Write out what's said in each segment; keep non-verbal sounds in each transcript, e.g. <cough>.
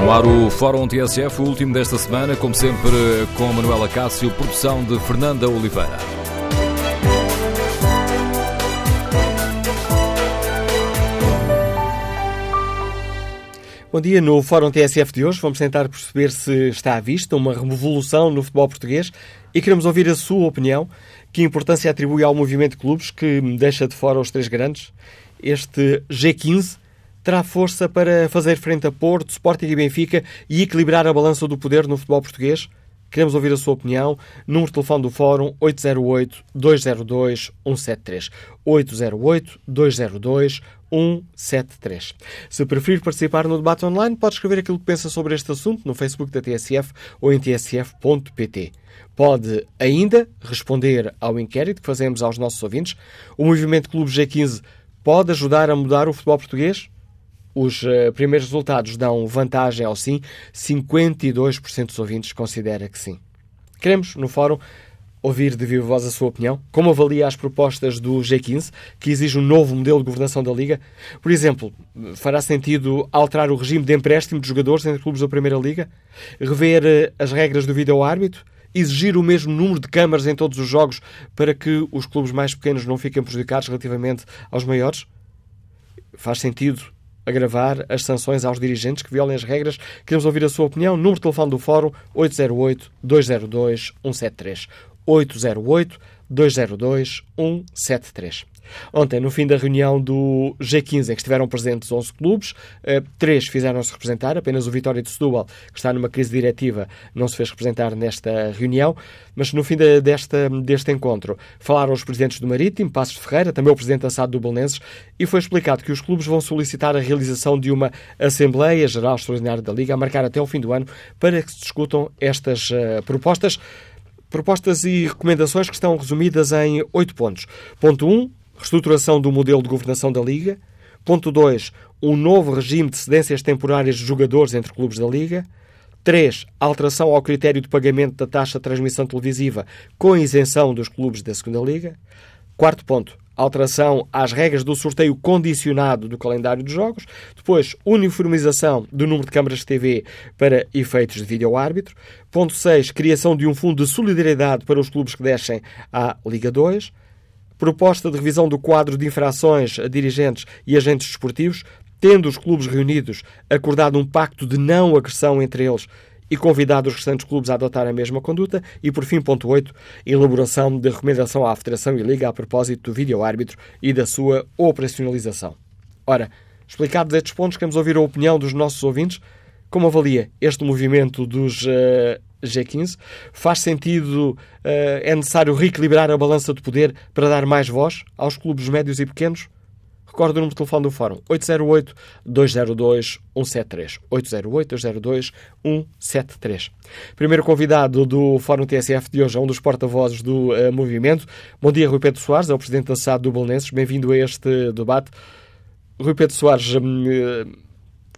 No ar o Fórum TSF, o último desta semana, como sempre com Manuela Cássio, produção de Fernanda Oliveira. Bom dia. No Fórum TSF de hoje vamos tentar perceber se está à vista uma revolução no futebol português e queremos ouvir a sua opinião. Que importância atribui ao movimento de clubes que deixa de fora os três grandes? Este G15 terá força para fazer frente a Porto, Sporting e Benfica e equilibrar a balança do poder no futebol português? Queremos ouvir a sua opinião. Número de telefone do Fórum 808-202-173. 808-202-173. Se preferir participar no debate online, pode escrever aquilo que pensa sobre este assunto no Facebook da TSF ou em tsf.pt. Pode ainda responder ao inquérito que fazemos aos nossos ouvintes. O Movimento Clube G15 pode ajudar a mudar o futebol português? Os uh, primeiros resultados dão vantagem ao sim. 52% dos ouvintes considera que sim. Queremos, no fórum, ouvir de viva voz a sua opinião. Como avalia as propostas do G15, que exige um novo modelo de governação da Liga? Por exemplo, fará sentido alterar o regime de empréstimo de jogadores entre clubes da Primeira Liga? Rever uh, as regras do vídeo-árbitro? Exigir o mesmo número de câmaras em todos os jogos para que os clubes mais pequenos não fiquem prejudicados relativamente aos maiores? Faz sentido agravar as sanções aos dirigentes que violem as regras. Queremos ouvir a sua opinião. Número de telefone do Fórum 808-202-173. 808-202-173. Ontem, no fim da reunião do G15, em que estiveram presentes 11 clubes, eh, três fizeram-se representar, apenas o Vitória de Setúbal, que está numa crise diretiva, não se fez representar nesta reunião, mas no fim de, desta, deste encontro falaram os presidentes do Marítimo, Passos Ferreira, também o presidente da SAD do Belenenses, e foi explicado que os clubes vão solicitar a realização de uma Assembleia Geral Extraordinária da Liga, a marcar até o fim do ano, para que se discutam estas uh, propostas propostas e recomendações que estão resumidas em oito pontos. Ponto 1, um, reestruturação do modelo de governação da Liga. Ponto 2, um novo regime de cedências temporárias de jogadores entre clubes da Liga. 3. Alteração ao critério de pagamento da taxa de transmissão televisiva com isenção dos clubes da Segunda Liga. Quarto ponto, alteração às regras do sorteio condicionado do calendário de jogos. Depois, uniformização do número de câmaras de TV para efeitos de vídeo-árbitro. Ponto 6, criação de um fundo de solidariedade para os clubes que descem à Liga 2. Proposta de revisão do quadro de infrações a dirigentes e agentes desportivos, tendo os clubes reunidos acordado um pacto de não agressão entre eles e convidado os restantes clubes a adotar a mesma conduta. E, por fim, ponto 8, elaboração de recomendação à Federação e Liga a propósito do vídeo-árbitro e da sua operacionalização. Ora, explicados estes pontos, queremos ouvir a opinião dos nossos ouvintes. Como avalia este movimento dos uh, G15? Faz sentido, uh, é necessário reequilibrar a balança de poder para dar mais voz aos clubes médios e pequenos? Recordo o número de telefone do Fórum: 808-202-173. 808-202-173. Primeiro convidado do Fórum TSF de hoje é um dos porta-vozes do uh, movimento. Bom dia, Rui Pedro Soares, é o presidente da SAD do Bolonenses. Bem-vindo a este debate. Rui Pedro Soares, uh,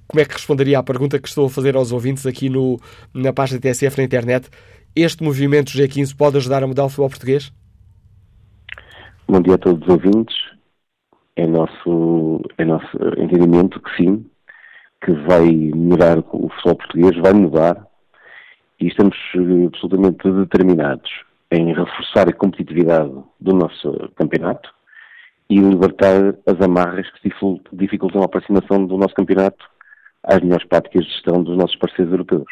como é que responderia à pergunta que estou a fazer aos ouvintes aqui no, na página TSF na internet? Este movimento G15 pode ajudar a mudar o futebol português? Bom dia a todos os ouvintes é nosso, é nosso entendimento que sim, que vai melhorar o futebol português, vai mudar e estamos eh, absolutamente determinados em reforçar a competitividade do nosso campeonato e libertar as amarras que dificultam a aproximação do nosso campeonato às melhores práticas de gestão dos nossos parceiros europeus.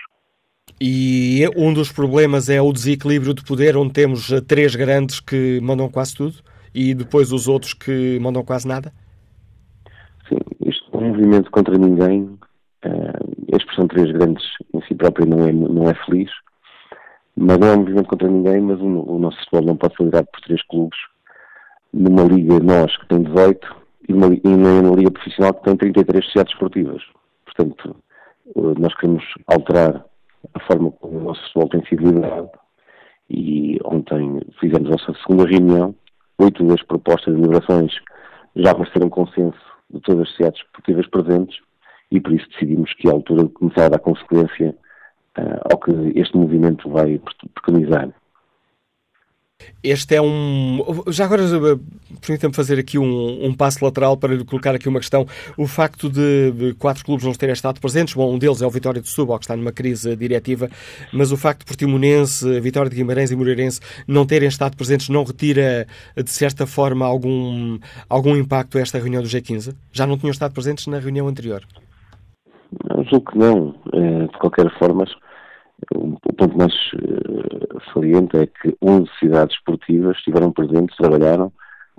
E um dos problemas é o desequilíbrio de poder, onde temos eh, três grandes que mandam quase tudo? e depois os outros que mandam quase nada? Sim, isto é um movimento contra ninguém. Uh, a expressão três grandes em si própria não é, não é feliz, mas não é um movimento contra ninguém, mas o, o nosso futebol não pode ser liderado por três clubes. Numa liga, nós que tem 18, e, uma, e na liga profissional que tem 33 sociedades esportivas. Portanto, nós queremos alterar a forma como o nosso futebol tem sido liderado e ontem fizemos a nossa segunda reunião oito das propostas de liberações já mereceram consenso de todas as sociedades esportivas presentes e por isso decidimos que é a altura de começar a dar consequência uh, ao que este movimento vai preconizar. Este é um. Já agora, permita-me fazer aqui um, um, passo lateral para lhe colocar aqui uma questão. O facto de quatro clubes não terem estado presentes, bom, um deles é o Vitória de Setúbal, que está numa crise diretiva, mas o facto de Portimonense, Vitória de Guimarães e Moreirense não terem estado presentes não retira, de certa forma, algum, algum impacto a esta reunião do G15? Já não tinham estado presentes na reunião anterior? Não, julgo que não. Eh, de qualquer forma, o ponto mais uh, saliente é que 11 cidades esportivas estiveram presentes, trabalharam,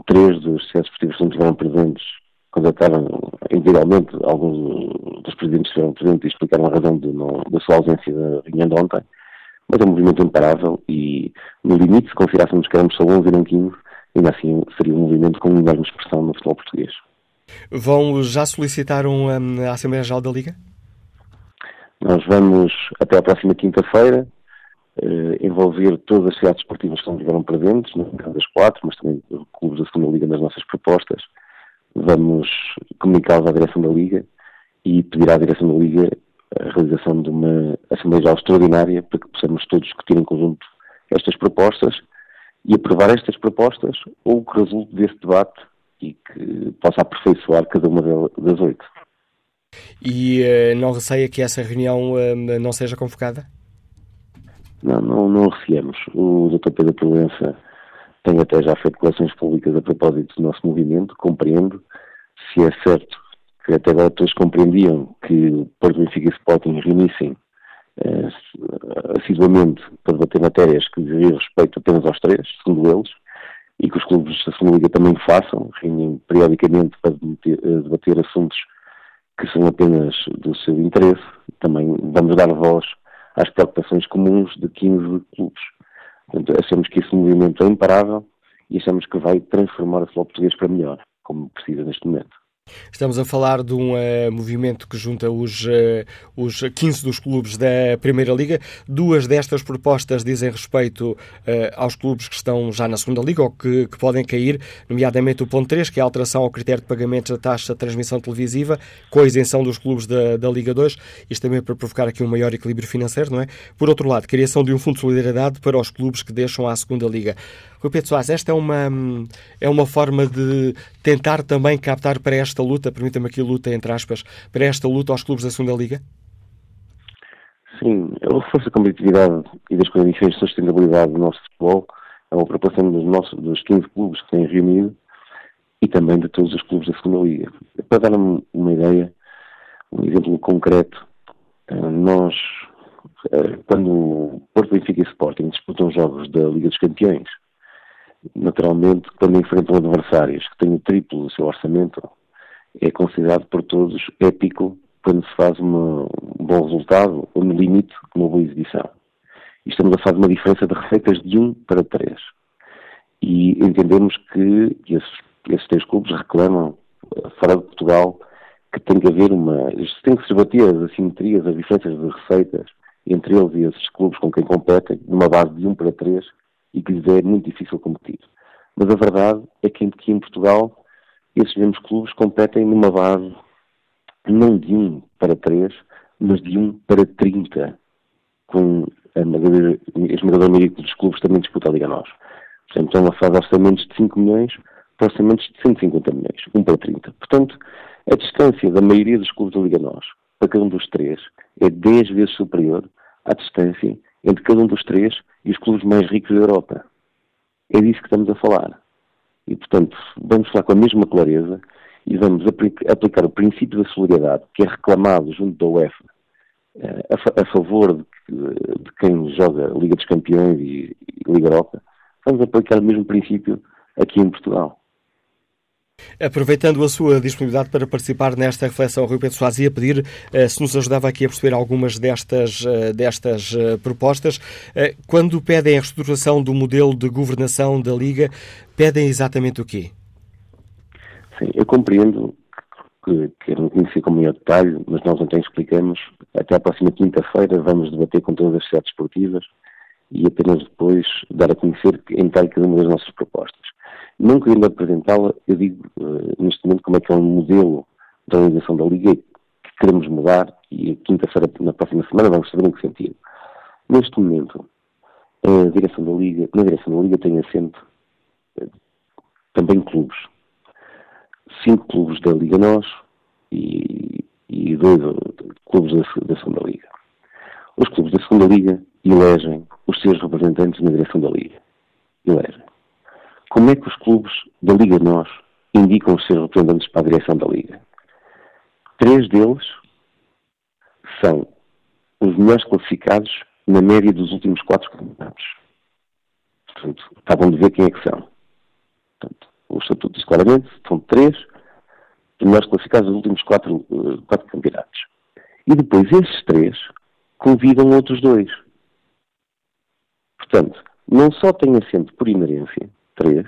três das cidades esportivas não estiveram presentes, contataram individualmente, alguns dos presidentes estiveram presentes e explicaram a razão de da sua ausência da reunião de ontem, mas é um movimento imparável e, no limite, se considerássemos que éramos só 11 e não 15, ainda assim seria um movimento com enorme expressão no futebol português. Vão, já solicitaram um, a Assembleia Geral da Liga? Nós vamos, até a próxima quinta-feira, eh, envolver todas as cidades esportivas que não estiveram presentes, caso das quatro, mas também clubes da segunda Liga nas nossas propostas. Vamos comunicá-los à direção da Liga e pedir à direção da Liga a realização de uma Assembleia extraordinária para que possamos todos discutir em conjunto estas propostas e aprovar estas propostas ou que resulte desse debate e que possa aperfeiçoar cada uma das oito. E uh, não receia que essa reunião uh, não seja convocada? Não, não, não receamos. O Dr. Pedro Provença tem até já feito declarações públicas a propósito do nosso movimento, compreendo. Se é certo que até agora todos compreendiam que Porto Benfica e Sporting reunissem uh, assiduamente para debater matérias que diziam respeito apenas aos três, segundo eles, e que os clubes da segunda Liga também façam, reúnem periodicamente para debater, debater assuntos que são apenas do seu interesse, também vamos dar voz às preocupações comuns de 15 clubes. Portanto, achamos que esse movimento é imparável e achamos que vai transformar o futebol português para melhor, como precisa neste momento. Estamos a falar de um uh, movimento que junta os, uh, os 15 dos clubes da Primeira Liga. Duas destas propostas dizem respeito uh, aos clubes que estão já na Segunda Liga ou que, que, podem cair, nomeadamente o ponto 3, que é a alteração ao critério de pagamento da taxa de transmissão televisiva, com a isenção dos clubes da, da Liga 2, isto também para provocar aqui um maior equilíbrio financeiro, não é? Por outro lado, criação de um fundo de solidariedade para os clubes que deixam a Segunda Liga. Rui Pedro Soares, esta é uma, é uma forma de tentar também captar para esta luta, permita-me aqui luta entre aspas, para esta luta aos clubes da segunda Liga? Sim, o reforço da competitividade e das condições de sustentabilidade do nosso futebol é uma preocupação dos, nossos, dos 15 clubes que têm reunido e também de todos os clubes da segunda Liga. Para dar uma ideia, um exemplo concreto, eh, nós, eh, quando Porto Benfica e Sporting disputam jogos da Liga dos Campeões, naturalmente, quando enfrentam adversários que têm o triplo do seu orçamento, é considerado por todos épico quando se faz uma, um bom resultado ou, no limite, uma boa exibição. E estamos a fazer uma diferença de receitas de 1 para 3. E entendemos que esses, esses três clubes reclamam, eh, fora de Portugal, que tem que haver uma. tem que se debater as assimetrias, as diferenças de receitas entre eles e esses clubes com quem competem, numa base de 1 para 3, e que lhes é muito difícil competir. Mas a verdade é que aqui em Portugal esses mesmos clubes competem numa base não de 1 para 3, mas de 1 para 30, com a esmagadora maioria dos clubes também disputa a Liga Nós. Portanto, estão a fazer orçamentos de 5 milhões para orçamentos de 150 milhões, 1 para 30. Portanto, a distância da maioria dos clubes da Liga Nós para cada um dos três é 10 vezes superior à distância entre cada um dos três e os clubes mais ricos da Europa. É disso que estamos a falar. E, portanto, vamos falar com a mesma clareza e vamos aplicar o princípio da solidariedade, que é reclamado junto da UEFA eh, a, favor de, quem joga Liga dos Campeões e Liga Europa. Vamos aplicar o mesmo princípio aqui em Portugal. Aproveitando a sua disponibilidade para participar nesta reflexão, Rui Pedro Soares, ia pedir uh, se nos ajudava aqui a perceber algumas destas, uh, destas uh, propostas. quando pedem a reestruturação do modelo de governação da Liga, pedem exatamente o quê? Sim, eu compreendo que, que não conheci com maior detalhe, mas nós ontem explicamos. Até a próxima quinta-feira vamos debater com todas as sociedades esportivas e apenas depois dar a conhecer em detalhe cada uma das nossas propostas. Não querendo apresentá-la, eu digo uh, neste momento como é que é um modelo da organização da Liga que queremos mudar e quinta-feira, na próxima semana, vamos saber em que sentido. Neste momento, a direção da Liga, na direção da Liga tem assento eh, também clubes. Cinco clubes da Liga Nós e, e dois clubes da, da Segunda Liga. Os clubes da Segunda Liga elegem os seus representantes na direção da Liga. Elegem. Como é que os clubes da Liga Nós indicam os seus representantes para a direção da Liga? Três deles são os melhores classificados na média dos últimos quatro campeonatos. Portanto, acabam de ver quem é que são. Portanto, o Estatuto diz claramente, são três os melhores classificados dos últimos quatro, uh, quatro campeonatos. E depois esses três convidam outros dois. Portanto, não só tem assento por inerência, três,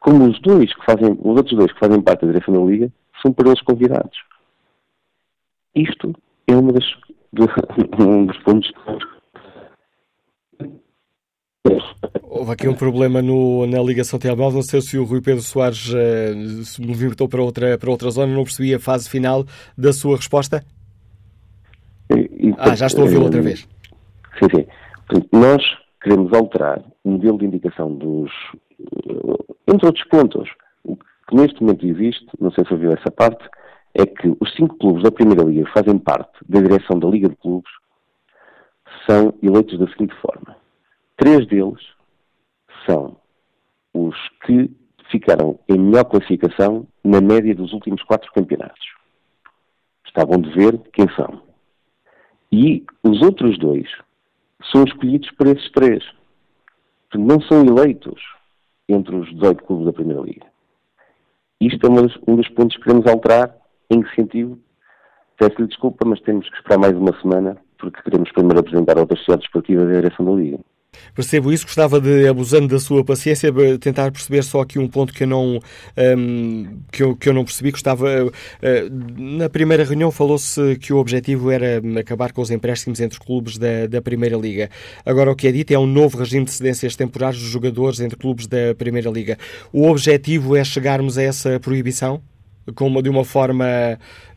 como os dois que fazem, os outros dois que fazem parte da direção da Liga são por eles convidados. Isto é uma das, <laughs> um dos pontos Houve aqui um problema no, na ligação telemóvel. Não sei se o Rui Pedro Soares uh, se movimentou para outra, para outra zona. Não percebi a fase final da sua resposta. E, e, ah, já estou a ouvi-lo outra vez. Sim, sim. Portanto, nós queremos alterar o modelo de indicação dos. Entre outros pontos, o que neste momento existe, não sei se ouviu essa parte, é que os cinco clubes da Primeira Liga que fazem parte da direção da Liga de Clubes são eleitos da seguinte forma. Três deles são os que ficaram em melhor classificação na média dos últimos quatro campeonatos. Estavam de ver quem são. E os outros dois são escolhidos por esses três. Não são eleitos entre os 18 clubes da Primeira Liga. Isto é um dos pontos que queremos alterar. Em que sentido? Peço-lhe desculpa, mas temos que esperar mais uma semana, porque queremos primeiro apresentar outras sociedades esportivas da direção da Liga. Percebo isso, gostava de, abusando da sua paciência, tentar perceber só aqui um ponto que eu não, um, que eu, que eu não percebi. Gostava, uh, na primeira reunião falou-se que o objetivo era acabar com os empréstimos entre clubes da, da Primeira Liga. Agora, o que é dito é um novo regime de cedências temporárias dos jogadores entre clubes da Primeira Liga. O objetivo é chegarmos a essa proibição? Como de uma forma,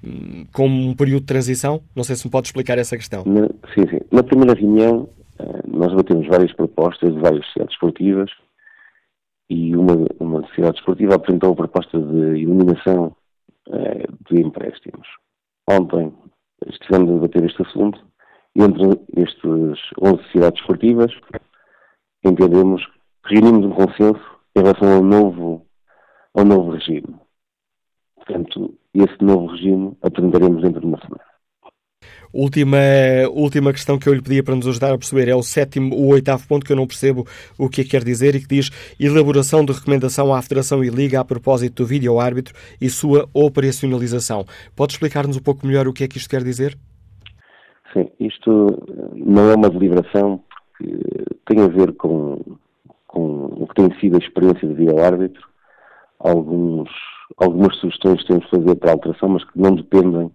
hum, como um período de transição? Não sei se me pode explicar essa questão. Na, sim, sim. Na primeira reunião eh, nós batemos várias propostas de várias sociedades esportivas e uma, uma sociedade esportiva apresentou a proposta de eliminação uh, de empréstimos. Ontem estivemos a debater este assunto e entre estas 11 sociedades esportivas entendemos, reunimos um consenso em relação ao novo, ao novo regime. Portanto, esse novo regime apresentaremos dentro de uma semana. Última, última questão que eu lhe pedia para nos ajudar a perceber é o sétimo, o oitavo ponto que eu não percebo o que é que quer dizer e que diz elaboração de recomendação à Federação e Liga a propósito do vídeo árbitro e sua operacionalização. Pode explicar-nos um pouco melhor o que é que isto quer dizer? Sim, isto não é uma deliberação porque tem a ver com, com o que tem sido a experiência de vídeo árbitro, alguns, algumas sugestões que temos de fazer para alteração, mas que não dependem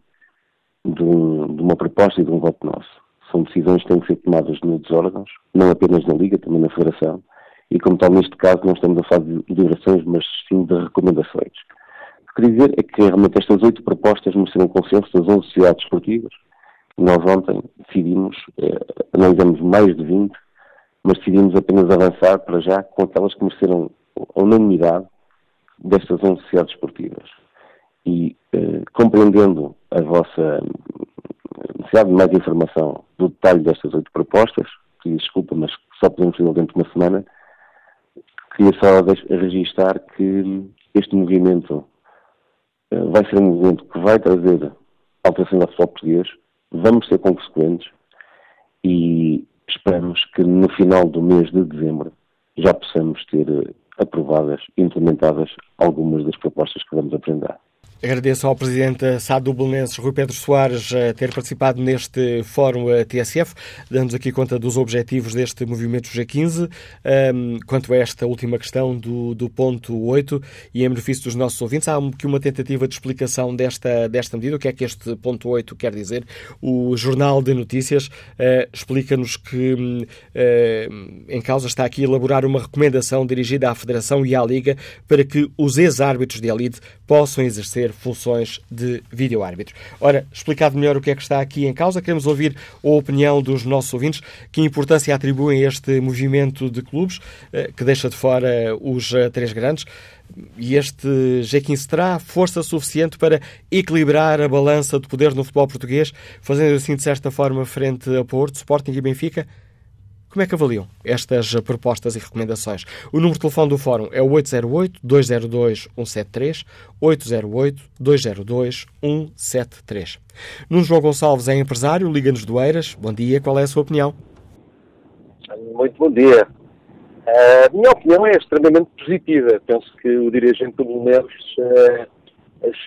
de, um, de, uma proposta e de um voto nosso. São decisões que têm que ser tomadas nos órgãos, não apenas na Liga, também na Federação, e como tal, neste caso, não estamos a falar de deliberações, mas sim de recomendações. O que queria dizer é que realmente estas oito propostas mereceram consenso das 11 sociedades esportivas. Nós ontem decidimos, eh, analisamos mais de 20, mas decidimos apenas avançar para já com aquelas que mereceram a unanimidade destas 11 sociedades esportivas. E eh, compreendendo a vossa necessidade de mais informação do detalhe destas oito propostas, que desculpa, mas só podemos fazer dentro de uma semana, queria só registrar que este movimento uh, vai ser um movimento que vai trazer alteração ao futebol português, vamos ser consequentes e esperamos que no final do mês de dezembro já possamos ter uh, aprovadas e implementadas algumas das propostas que vamos apresentar. Agradeço ao Presidente SAD do Belenenses, Rui Pedro Soares, eh, ter participado neste Fórum eh, TSF, dando-nos aqui conta dos objetivos deste movimento G15. Um, quanto a esta última questão do, do ponto 8 e em benefício dos nossos ouvintes, há aqui uma tentativa de explicação desta, desta medida. O que é que este ponto 8 quer dizer? O Jornal de Notícias uh, explica-nos que uh, em causa está aqui elaborar uma recomendação dirigida à Federação e à Liga para que os ex-árbitros de elite possam exercer funções de vídeo-árbitro. Ora, explicado melhor o que é que está aqui em causa, queremos ouvir a opinião dos nossos ouvintes. Que importância atribuem a este movimento de clubes eh, que deixa de fora os eh, três grandes? E este G15 terá força suficiente para equilibrar a balança de poder no futebol português, fazendo assim de certa forma frente a Porto, Sporting e Benfica? Como é que avaliam estas propostas e recomendações? O número de telefone do Fórum é o 808-202-173, 808-202-173. Nuno João Gonçalves é empresário, Liga-nos do Eiras. Bom dia, qual é a sua opinião? Muito bom dia. A minha opinião é extremamente positiva. Penso que o dirigente do Belenenses uh,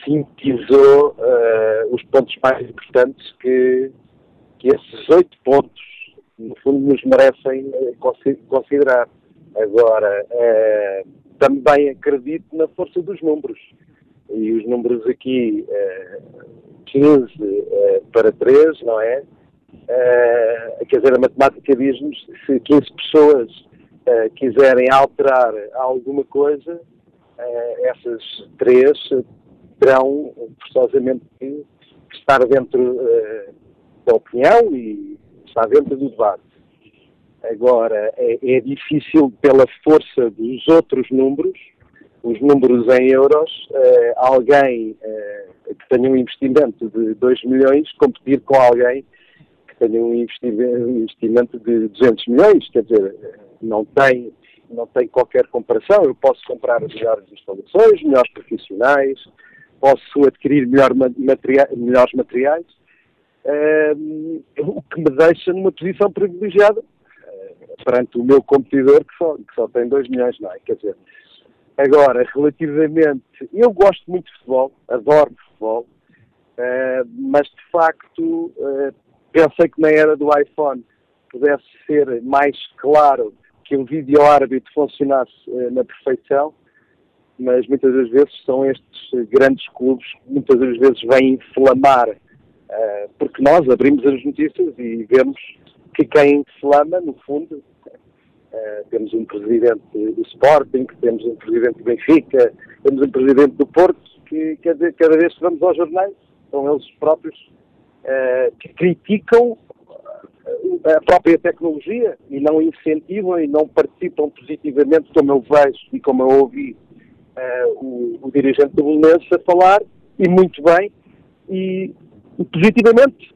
sintetizou uh, os pontos mais importantes que, que esses oito pontos no fundo, nos merecem eh, considerar. Agora, eh, também acredito na força dos números. E os números aqui, eh, 15 eh, para 3, não é? Quer dizer, a matemática diz-nos se 15 pessoas quiserem alterar alguma coisa, essas três terão forçosamente que estar dentro da opinião e está dentro do debate. Agora, é, é, difícil, pela força dos outros números, os números em euros, uh, alguém uh, que tenha um investimento de 2 milhões competir com alguém que tenha um investimento de 200 milhões. Quer dizer, não tem, não tem qualquer comparação. Eu posso comprar melhores instalações, melhores profissionais, posso adquirir melhor material, melhores materiais, o que me deixa numa posição privilegiada uh, perante o meu competidor que só, que só tem 2 milhões, não é? Quer dizer, agora, relativamente, eu gosto muito de futebol, adoro futebol, uh, mas de facto pensei que na era do iPhone pudesse ser mais claro que o vídeo árbitro funcionasse na perfeição, mas muitas das vezes são estes grandes clubes que muitas das vezes vêm inflamar eh, porque nós abrimos as notícias e vemos que quem se lama, no fundo, uh, temos um presidente do Sporting, temos um presidente do Benfica, temos um presidente do Porto, que cada vez que vamos aos jornais, são eles próprios uh, que criticam a própria tecnologia e não incentivam e não participam positivamente, como eu vejo e como eu ouvi o, dirigente do Belenenses a falar, e muito bem, e positivamente.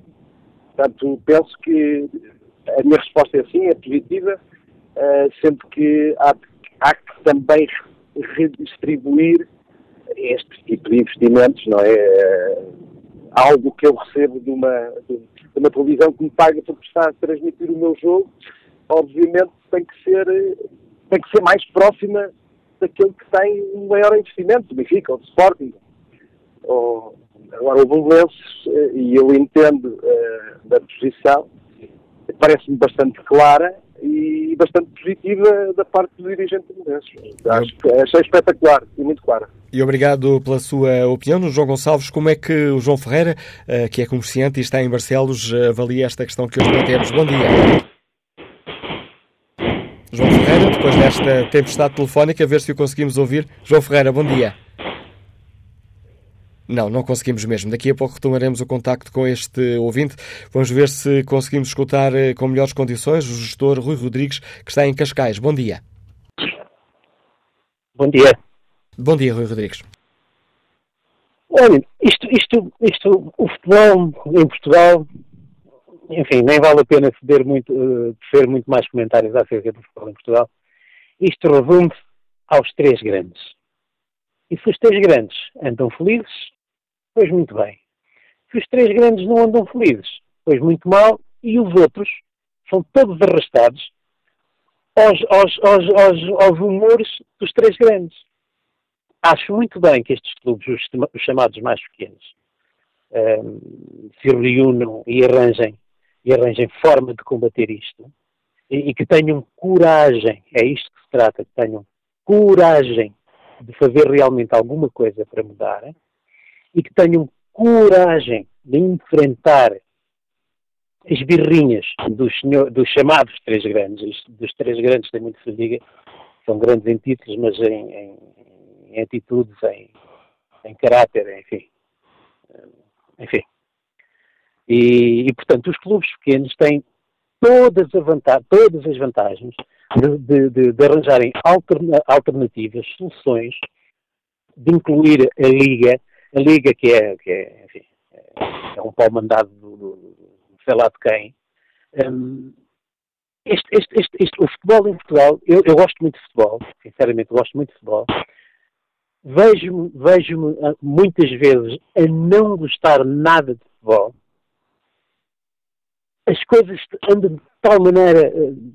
Portanto, penso que a minha resposta é sim, é positiva, uh, sendo que há, há que também redistribuir este tipo de investimentos, não é? Uh, algo que eu recebo de uma, de uma televisão que me paga por estar a transmitir o meu jogo, obviamente tem que ser, tem que ser mais próxima daquele que tem um maior investimento, do Benfica, ou do Sporting, ou, Agora, o Belenenses, eh, e eu entendo da posição, parece-me bastante clara e bastante positiva da parte do dirigente do Belenenses. Acho que achei espetacular e muito clara. E obrigado pela sua opinião. João Gonçalves, como é que o João Ferreira, uh, que é comerciante e está em Barcelos, avalia esta questão que hoje temos? Bom dia. João Ferreira, depois desta tempestade telefónica, a ver se o conseguimos ouvir. João Ferreira, bom dia. Não, não conseguimos mesmo. Daqui a pouco retomaremos o contacto com este ouvinte. Vamos ver se conseguimos escutar eh, com melhores condições o gestor Rui Rodrigues, que está em Cascais. Bom dia. Bom dia. Bom dia, Rui Rodrigues. Olha, isto, isto, isto, o futebol em Portugal, enfim, nem vale a pena ceder muito, uh, ser muito mais comentários acerca do futebol em Portugal. Isto resume-se aos três grandes. E se os três grandes andam felizes, Pois muito bem. Se os três grandes não andam felizes, pois muito mal, e os outros são todos arrastados aos, aos, aos, aos, humores dos três grandes. Acho muito bem que estes clubes, os, os chamados mais pequenos, um, se reúnam e arranjem, e arranjem forma de combater isto e, e que tenham coragem, é isto que se trata, que tenham coragem de fazer realmente alguma coisa para mudar e que tenham coragem de enfrentar as birrinhas dos, senhor, dos chamados três grandes. Dos três grandes tem muito se diga, são grandes em títulos, mas em, em, em atitudes, em, em caráter, enfim. Enfim. E, e, portanto, os clubes pequenos têm todas, todas as vantagens de, de, de, de arranjarem alterna, alternativas, soluções, de incluir a Liga, a Liga que é, que é, enfim, é um pau mandado do, do, do sei lá de quem. Um, este, este, este, o futebol em Portugal, eu, eu, gosto muito de futebol, sinceramente gosto muito de futebol. Vejo-me vejo ah, muitas vezes a não gostar nada de futebol. As coisas andam de tal maneira. Uh,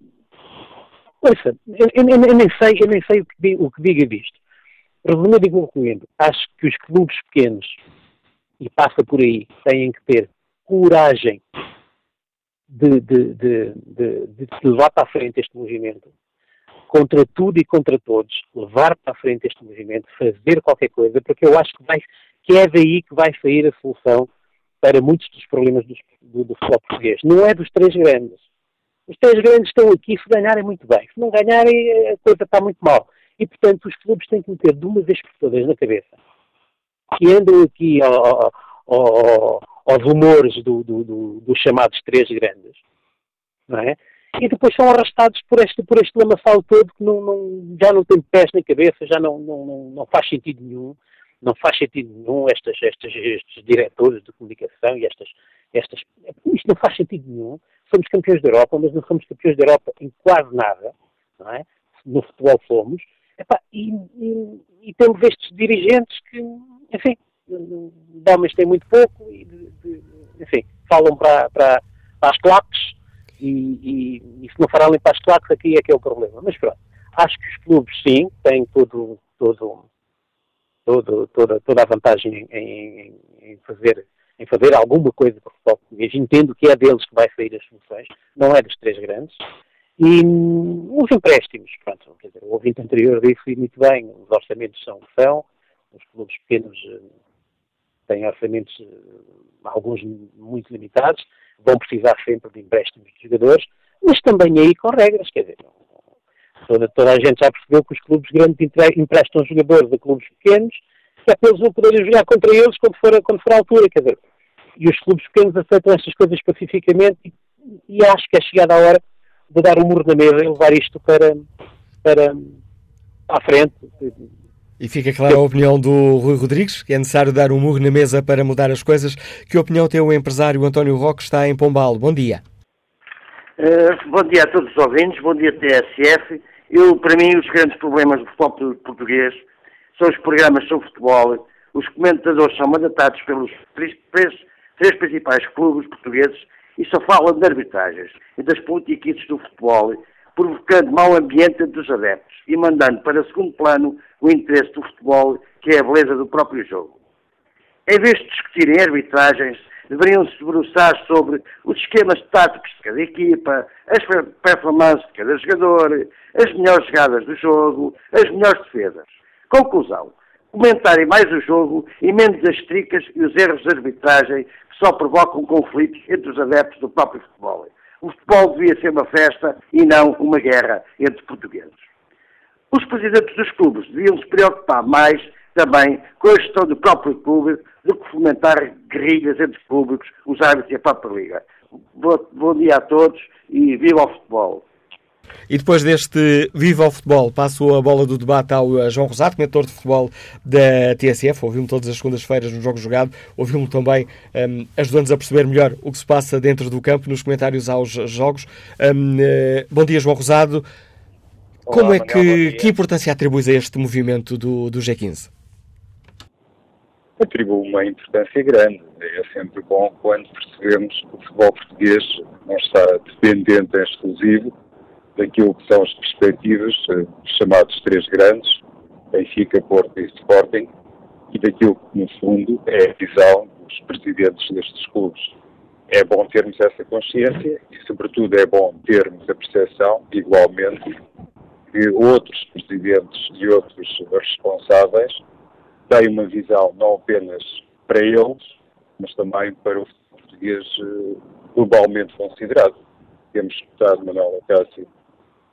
ouça, eu, eu, eu, nem sei, eu nem sei o que, o que diga disto. Resumindo e concluindo, acho que os clubes pequenos, e passa por aí, têm que ter coragem de, de, de, de, levar para a frente este movimento, contra tudo e contra todos, levar para a frente este movimento, fazer qualquer coisa, porque eu acho que, vai, que é daí que vai sair a solução para muitos dos problemas do, do, do futebol português. Não é dos três grandes. Os três grandes estão aqui, se ganharem, muito bem. Se não ganharem, a coisa está muito mal. E, portanto, os clubes têm que meter de uma vez por todas na cabeça que andam aqui ao, ao, aos humores do, do, do, dos chamados três grandes, não é? E depois são arrastados por este, por este lamaçal todo que não, não, já não tem pés na cabeça, já não, não, não, faz sentido nenhum, não faz sentido nenhum estas, estas, estes diretores de comunicação e estas, estas, isto não faz sentido nenhum. Somos campeões da Europa, mas não somos campeões da Europa em quase nada, não é? No futebol fomos, Epá, e, e, e, temos estes dirigentes que, enfim, de homens têm muito pouco e, de, de, enfim, falam para, para, para as claques e, e, se não falarem para as claques aqui é que é o problema. Mas pronto, acho que os clubes sim têm todo, todo, todo, toda, toda a vantagem em, em, fazer em fazer alguma coisa para o futebol português. Entendo que é deles que vai sair as soluções, não é dos três grandes. E hum, os empréstimos, pronto, quer dizer, o ouvinte anterior disse muito bem, os orçamentos são o que são, os clubes pequenos hum, têm orçamentos, hum, alguns muito limitados, vão precisar sempre de empréstimos de jogadores, mas também aí com regras, quer dizer, toda, toda a gente já percebeu que os clubes grandes emprestam jogadores a clubes pequenos, que é para eles não poderem jogar contra eles quando for, quando for a altura, quer dizer, e os clubes pequenos aceitam estas coisas pacificamente e, e acho que é chegada a hora de dar um murro na mesa e levar isto para, para à frente. E fica clara a opinião do Rui Rodrigues, que é necessário dar um murro na mesa para mudar as coisas. Que opinião tem o empresário António Roque, que está em Pombal? Bom dia. Uh, bom dia a todos os ouvintes, bom dia TSF. Eu, para mim, os grandes problemas do futebol português são os programas sobre futebol. Os comentadores são mandatados pelos três, três, três principais clubes portugueses e só falam de arbitragens e das politiquices do futebol, provocando mau ambiente entre os adeptos e mandando para segundo plano o interesse do futebol, que é a beleza do próprio jogo. Em vez de discutirem arbitragens, deveriam se debruçar sobre os esquemas táticos de cada equipa, as performances de cada jogador, as melhores jogadas do jogo, as melhores defesas. Conclusão. Comentarem mais o jogo e menos as tricas e os erros de arbitragem só provocam conflitos entre os adeptos do próprio futebol. O futebol devia ser uma festa e não uma guerra entre portugueses. Os presidentes dos clubes deviam se preocupar mais também com a gestão do próprio clube do que fomentar guerrilhas entre públicos, os árbitros e a própria liga. Bom dia a todos e viva o futebol! E depois deste Viva ao Futebol, passo a bola do debate ao João Rosato, mentor de futebol da TSF. Ouvimos todas as segundas-feiras no Jogo Jogado. Ouvimos também um, ajudando-nos a perceber melhor o que se passa dentro do campo nos comentários aos jogos. Um, uh, eh, bom dia, João Rosado. Olá, Como é que, que importância atribuis a este movimento do, do G15? Atribuo uma importância grande. É sempre bom quando percebemos que o futebol português não está dependente, é exclusivo daquilo que são as perspectivas uh, chamados três grandes, Benfica, Porto e Sporting, e daquilo que, no fundo, é a visão dos presidentes destes clubes. É bom termos essa consciência e, sobretudo, é bom termos a percepção, igualmente, que outros presidentes e outros responsáveis têm uma visão não apenas para eles, mas também para o português eh, globalmente considerado. Temos escutado Manuel Acácio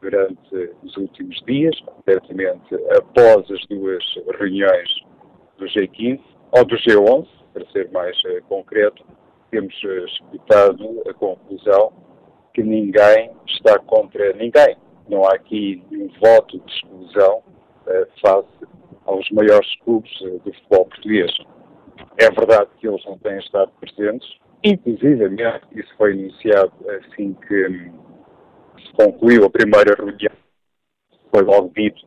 durante os últimos dias, concretamente após as duas reuniões do G15 ou do G11, para ser mais uh, concreto, temos uh, escutado a conclusão que ninguém está contra ninguém. Não há aqui nenhum voto de exclusão uh, face aos maiores clubes do futebol português. É verdade que eles não têm estado presentes, inclusive isso foi iniciado assim que um, se concluiu a primeira reunião, foi logo dito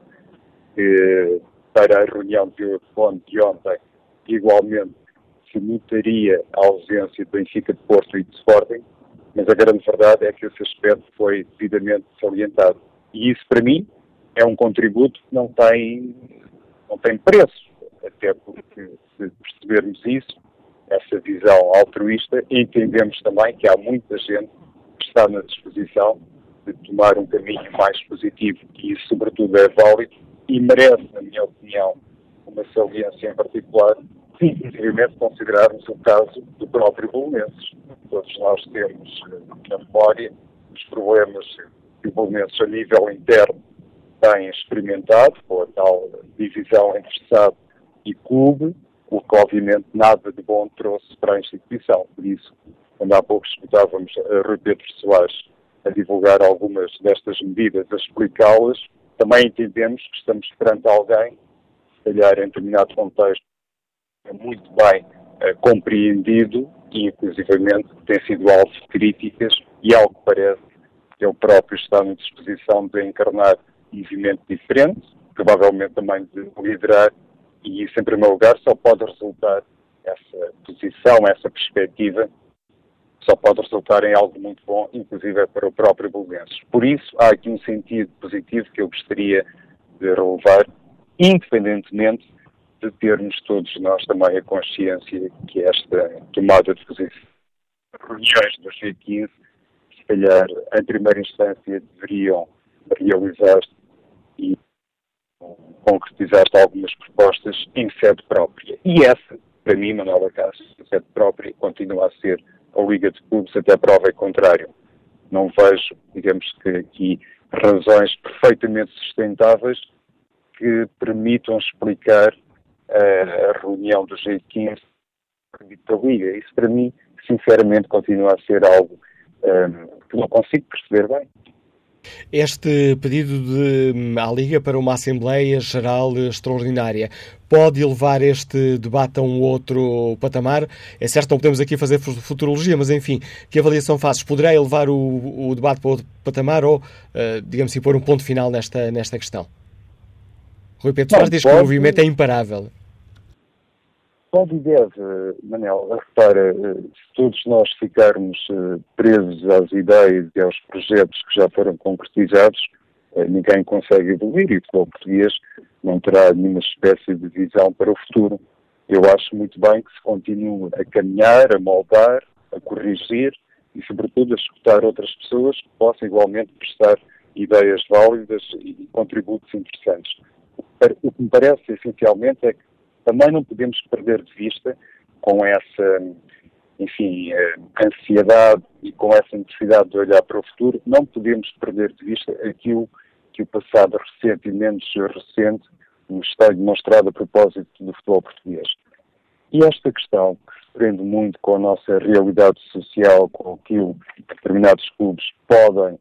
que para a reunião de, ontem, igualmente se notaria a ausência de Benfica de Porto e de Sporting, mas a grande verdade é que esse aspecto foi devidamente salientado. E isso, para mim, é um contributo que não tem, não tem preço, até porque, se percebermos isso, essa visão altruísta, entendemos também que há muita gente que está na disposição de tomar um caminho mais positivo, e isso, sobretudo, é válido e merece, na minha opinião, uma saliência em particular, se inclusive considerarmos o caso do próprio Bolonenses. Todos nós temos eh, na memória os problemas que o Bolonenses, a nível interno, tem experimentado, com a tal divisão entre Estado e clube, o que obviamente nada de bom trouxe para a instituição. Por isso, quando há pouco escutávamos a Rui Pedro Soares a divulgar algumas destas medidas, a explicá-las, também entendemos que estamos perante alguém, se calhar em determinado contexto, muito bem uh, compreendido e, inclusivamente, tem sido alvo de críticas e, algo que parece, ele próprio está na disposição de encarnar um movimento diferente, provavelmente também de liderar, e isso, em primeiro lugar, só pode resultar, essa posição, essa perspectiva, só pode resultar em algo muito bom, inclusive para o próprio Bolonenses. Por isso, há aqui um sentido positivo que eu gostaria de relevar, independentemente de termos todos nós também a consciência que esta tomada de posição, reuniões do G15, se calhar, em primeira instância, deveriam realizar-se e concretizar-se algumas propostas em sede própria. E essa, para mim, Manuela Cássio, sede própria, continua a ser a Liga de Clubes até prova em contrário. Não vejo, digamos que aqui, razões perfeitamente sustentáveis que permitam explicar uh, a reunião do G15 da Liga. Isso, para mim, sinceramente, continua a ser algo um, ehm, que não consigo perceber bem. Este pedido de, à Liga para uma Assembleia Geral extraordinária pode levar este debate a um outro patamar? É certo, não podemos aqui fazer futurologia, mas enfim, que avaliação fazes? Poderá elevar o, o debate para outro patamar ou, uh, digamos assim, pôr um ponto final nesta, nesta questão? Rui Pedro Soares diz que o movimento é imparável. Pode e deve, Manel. Repara, eh, se todos nós ficarmos eh, presos às ideias e aos projetos que já foram concretizados, eh, ninguém consegue evoluir e o futebol português não terá nenhuma espécie de visão para o futuro. Eu acho muito bem que se continue a caminhar, a moldar, a corrigir e, sobretudo, a escutar outras pessoas que possam igualmente prestar ideias válidas e contributos interessantes. O que me parece essencialmente é que também não podemos perder de vista com essa, enfim, eh, ansiedade e com essa necessidade de olhar para o futuro, não podemos perder de vista aquilo que o passado recente e menos recente nos está demonstrado a propósito do futebol português. E esta questão, que se prende muito com a nossa realidade social, com aquilo que determinados clubes podem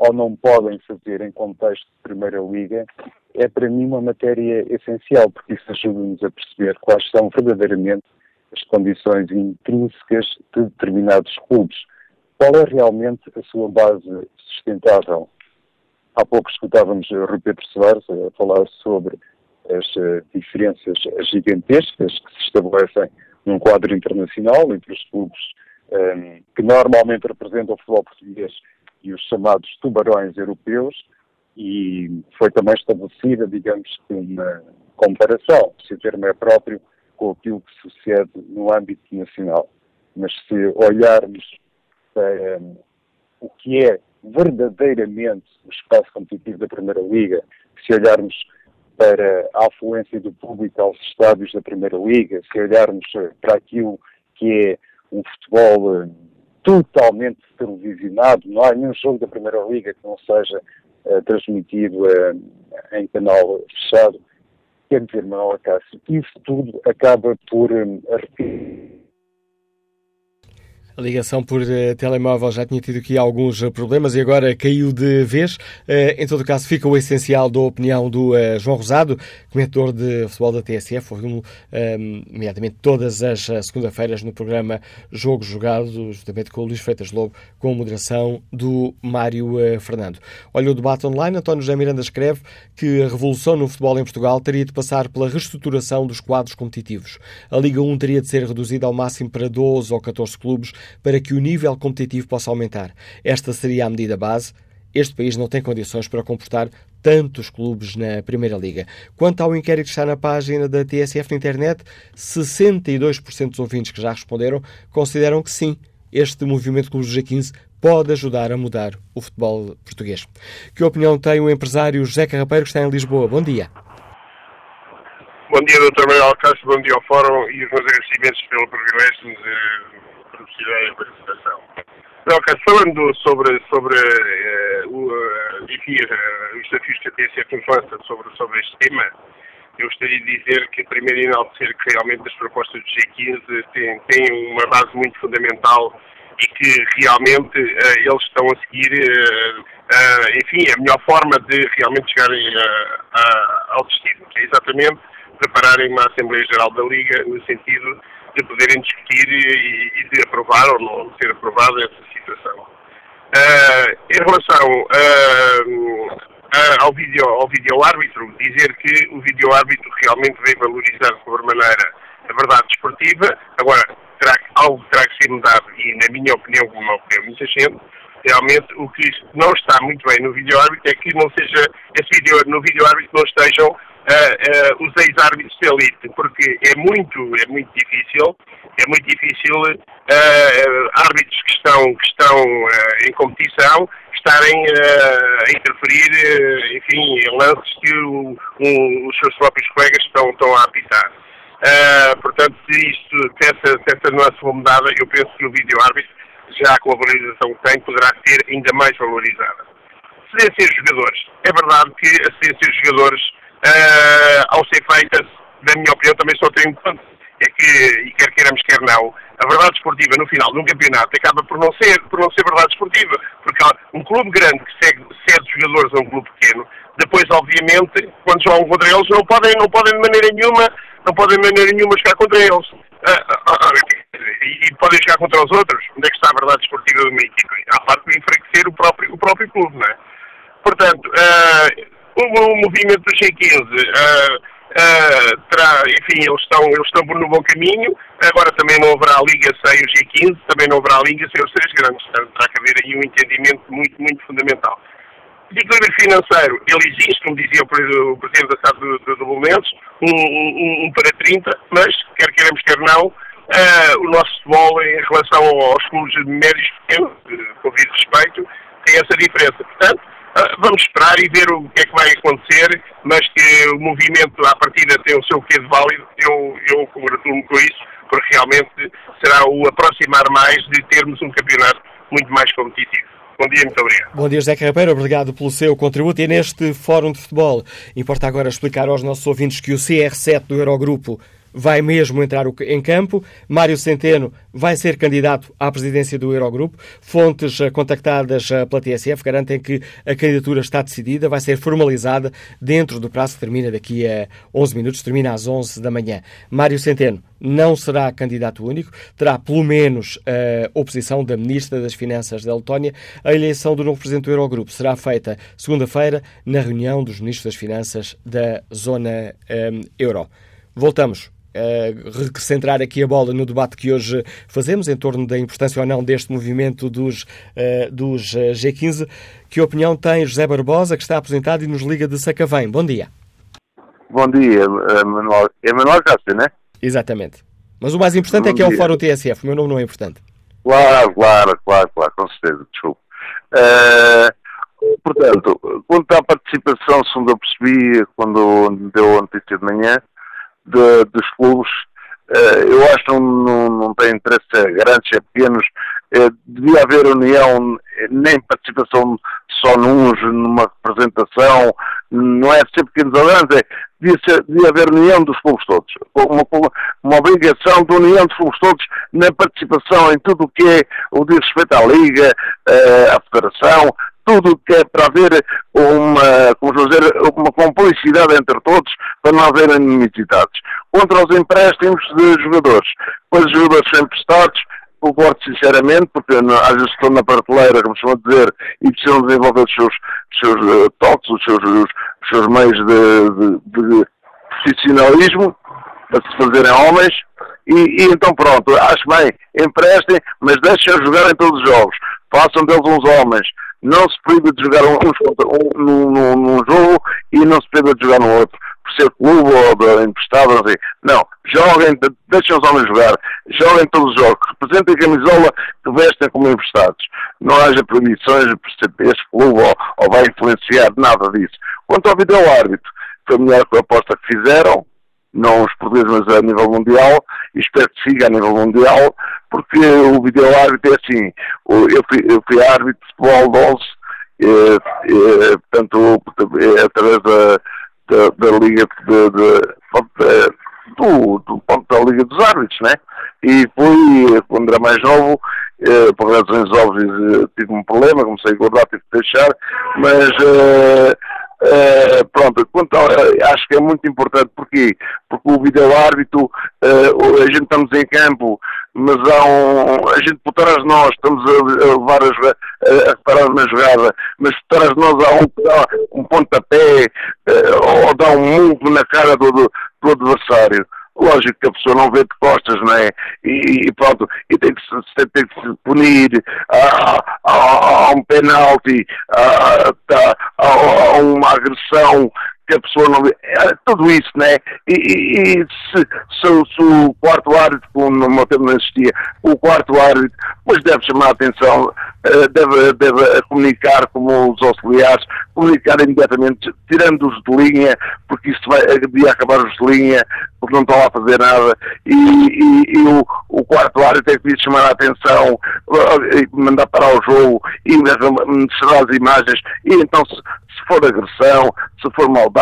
ou não podem fazer em contexto de Primeira Liga, é para mim uma matéria essencial, porque isso ajuda-nos a perceber quais são verdadeiramente as condições intrínsecas de determinados clubes. Qual é realmente a sua base sustentável? Há pouco escutávamos Rui Pedro Soares a falar sobre as uh, diferenças gigantescas que se estabelecem num quadro internacional entre os clubes um, ehm, que normalmente representam o futebol português e os chamados tubarões europeus, e foi também estabelecida, digamos uma comparação, se o termo é próprio, com aquilo que sucede no âmbito nacional. Mas se olharmos para um, o que é verdadeiramente o espaço competitivo da Primeira Liga, se olharmos para a afluência do público aos estádios da Primeira Liga, se olharmos para aquilo que é um futebol hum, totalmente televisionado, não há nenhum jogo da Primeira Liga que não seja uh, transmitido uh, em canal fechado. quer dizer, Manuel Acácio, isso tudo acaba por um, a ligação por uh, telemóvel já tinha tido aqui alguns uh, problemas e agora caiu de vez. Uh, em todo caso, fica o essencial da opinião do João Rosado, comentador de futebol da TSF, ouviu nomeadamente todas as segunda-feiras no programa Jogo Jogado, justamente com o Luís Freitas Lobo, com a moderação do Mário Fernando. Olha o debate online, António José Miranda escreve que a revolução no futebol em Portugal teria de passar pela reestruturação dos quadros competitivos. A Liga 1 teria de ser reduzida ao máximo para 12 ou 14 clubes para que o nível competitivo possa aumentar. Esta seria a medida base. Este país não tem condições para comportar tantos clubes na Primeira Liga. Quanto ao inquérito que está na página da TSF na internet, 62% dos ouvintes que já responderam consideram que sim, este movimento Clubes do G15 pode ajudar a mudar o futebol português. Que opinião tem o empresário José Carrapeiro, que está em Lisboa? Bom dia. Bom dia, Dr. Manuel Castro, bom dia ao Fórum e os meus agradecimentos pelo privilégio de possibilidade de participação. Ok, falando sobre, sobre uh, o, uh, enfim, uh, os desafios que a TSF lança sobre, sobre este tema, eu gostaria de dizer que, primeiro, enaltecer que realmente as propostas do G15 têm, têm uma base muito fundamental e que realmente eles estão a seguir, enfim, a melhor forma de realmente chegarem ao destino, que é exatamente prepararem uma Assembleia Geral da Liga no sentido de poderem discutir e, e, de aprovar ou não ser aprovada essa situação. Uh, em relação uh, ao, vídeo, ao vídeo árbitro, dizer que o vídeo árbitro realmente vem valorizar de sobremaneira a verdade desportiva, agora terá, algo terá que ser mudado e, na minha opinião, como na opinião de muita gente, realmente o que não está muito bem no vídeo árbitro é que não seja, esse vídeo, no vídeo árbitro não estejam uh, os ex-árbitros de elite, porque é muito, é muito difícil, é muito difícil uh, árbitros que estão, que estão em competição estarem a interferir, enfim, em lances que o, um, os seus próprios colegas estão, estão a apitar. portanto, se isto, se essa, se essa nuance for mudada, eu penso que o vídeo-árbitro, já com a valorização que tem, poderá ser ainda mais valorizada. Cedência de jogadores. É verdade que a cedência de jogadores uh, ao ser feitas, na minha opinião, também só tem um ponto. É que, e quer queiramos, quer não, a verdade esportiva no final de um campeonato acaba por não ser, por não ser verdade esportiva. Porque um clube grande que segue, cede jogadores a um clube pequeno, depois, obviamente, quando jogam contra eles, não podem, não podem de maneira nenhuma, não podem de maneira nenhuma jogar contra eles. Uh, uh, uh, e, e, podem jogar contra os outros. Onde é que está a verdade esportiva de uma equipe? Há parte de enfraquecer o próprio, o próprio clube, não é? Portanto, o, o movimento do G15 uh, uh, terá, enfim, eles estão, eles estão no bom caminho. Agora também não haverá liga sem o G15, também não haverá liga sem os três grandes. Portanto, terá que haver aí um entendimento muito, muito fundamental. Equilíbrio financeiro, ele existe, como dizia o, Presidente da SAD do, do, do Momentos, um, um, um, para 30, mas, quer queremos, quer não, uh, o nosso futebol em relação aos clubes médios pequenos, com devido respeito, tem essa diferença. Portanto, ah, vamos esperar e ver o que é que vai acontecer, mas que o movimento à partida tem o seu quê de válido, eu, eu congratulo-me com isso, porque realmente será o aproximar mais de termos um campeonato muito mais competitivo. Bom dia, muito obrigado. Bom dia, José Carreiro. Obrigado pelo seu contributo. E neste Fórum de Futebol, importa agora explicar aos nossos ouvintes que o CR7 do Eurogrupo vai mesmo entrar em campo. Mário Centeno vai ser candidato à presidência do Eurogrupo. Fontes eh, contactadas eh, pela TSF garantem que a candidatura está decidida, vai ser formalizada dentro do prazo que termina daqui a 11 minutos, termina às 11 da manhã. Mário Centeno não será candidato único, terá pelo menos a oposição da Ministra das Finanças da Letónia. A eleição do novo presidente do Eurogrupo será feita segunda-feira na reunião dos ministros das Finanças da zona um, eh, euro. Voltamos recentrar aqui a bola no debate que hoje fazemos em torno da importância ou não deste movimento dos, uh, dos eh, G15. Que opinião tem José Barbosa, que está apresentado e nos liga de Sacavém? Bom dia. Bom dia, Manuel. É Manuel Castro, não é? Exatamente. Mas o mais importante Bom é que é o Fórum TSF. O meu nome não é importante. Claro, claro, claro, claro, com certeza, desculpe. Uh, portanto, quanto à participação, segundo eu percebi, quando deu a notícia de manhã, de, dos clubes, uh, eu acho que não, não, não tem interesse grandes, é pequenos. Uh, devia haver união, nem participação só nuns, numa representação, não é ser pequenos ou grandes, é devia, devia haver união dos clubes todos. Uma, uma obrigação de união dos clubes todos na participação em tudo o que é o diz respeito à Liga, eh, à Federação, tudo que é para haver uma, como dizer, uma complicidade entre todos, para não haver inimizidades. Contra os empréstimos de jogadores. Pois os jogadores são emprestados, concordo sinceramente, porque às vezes estão na prateleira, como se costuma dizer, e precisam desenvolver os seus, os seus uh, toques, os seus, os, os seus meios de, de, de, profissionalismo para se fazerem homens. E, e, então pronto, acho bem, emprestem, mas deixem-os jogar em todos os jogos. Façam deles uns homens. Não se proíbe de jogar uns contra um, num, num jogo e não se proíbe de jogar no outro por ser clube ou emprestado, assim. Não, joguem, deixem os homens jogar, joguem todos os jogos, representem a camisola que vestem como emprestados. Não haja proibições por ser este clube ou, ou vai influenciar nada disso. Quanto ao vídeo árbitro, foi melhor que a aposta que fizeram, não os portugueses, mas a nível mundial, e espero que siga a nível mundial, porque o vídeo árbitro é assim, eu fui, eu fui árbitro de futebol 11, eh, eh, portanto, é através da da, da Liga de, de, de, do, do ponto da Liga dos Árbitros, né? E fui, quando era mais novo, eh, por razões óbvias, eh, tive um problema, comecei a engordar, tive que deixar, mas eh, eh, pronto, quanto a, acho que é muito importante, porque Porque o vídeo árbitro, eh, a gente estamos em campo, mas há um, a gente por trás de nós estamos a, a levar a, a, reparar na jogada, mas por trás de nós há um, um pontapé uh, ou dá um murro na cara do, do, do, adversário. Lógico que a pessoa não vê de costas, não é? E, e pronto, e tem que se, tem que se punir, há, há, há um penalti, há, há, há uma agressão que a pessoa não. É, tudo isso, né? E, e, e se, se, se, o quarto árbitro, como no tempo não existia, o quarto árbitro, pois deve chamar a atenção, eh, deve, deve comunicar como os auxiliares, comunicar imediatamente, tirando-os de linha, porque isso vai, devia acabar-os de linha, porque não estão lá a fazer nada, e, e, e o, o, quarto árbitro tem que chamar a atenção, eh, mandar parar o jogo, e mostrar as imagens, e então se, se for agressão, se for maldade,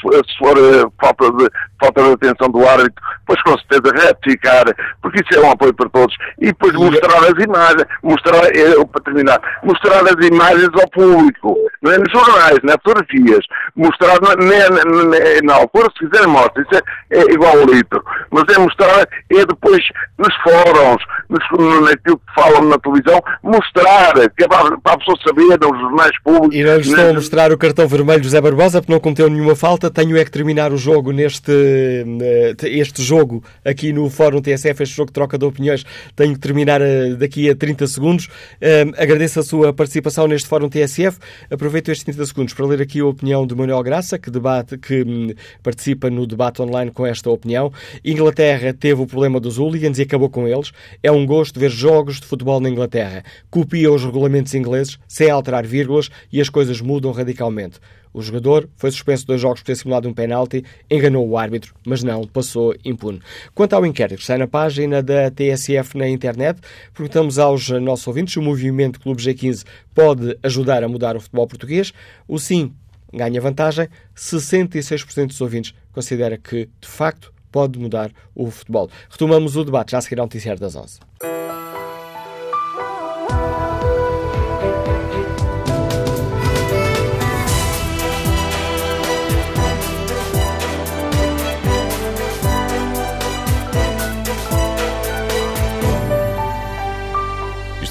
se, for uh, falta, de, falta de atenção do árbitro, pois com certeza retificar, porque isso é um apoio para todos. E depois mostrar as imagens, mostrar, é, para terminar, mostrar as imagens ao público, não é nos jornais, não é fotografias, mostrar na, na, na, na altura, se quiserem mostrar, isso é, é, igual ao litro, mas é mostrar, é depois nos fóruns, nos, naquilo que falam na televisão, mostrar, que é para, para a pessoa saber, nos jornais públicos. E não estou a mostrar o cartão vermelho José Barbosa, porque não cometeu nenhuma falta, tenho é que terminar o jogo neste eh, este jogo aqui no Fórum TSF, este jogo de troca de opiniões, tenho que terminar eh, daqui a 30 segundos. Um, agradeço a sua participação neste Fórum TSF. Aproveito estes 30 segundos para ler aqui a opinião de Manuel Graça, que, debate, que hum, participa no debate online com esta opinião. Inglaterra teve o problema dos hooligans e acabou com eles. É um gosto ver jogos de futebol na Inglaterra. Copia os regulamentos ingleses sem alterar vírgulas e as coisas mudam radicalmente. O jogador foi suspenso dois jogos por ter simulado um penalti, enganou o árbitro, mas não passou impune. Quanto ao inquérito que está na página da TSF na internet, perguntamos aos nossos ouvintes se o movimento Clube G15 pode ajudar a mudar o futebol português. O sim ganha vantagem. 66% dos ouvintes considera que, de facto, pode mudar o futebol. Retomamos o debate já a seguir ao noticiário das 11.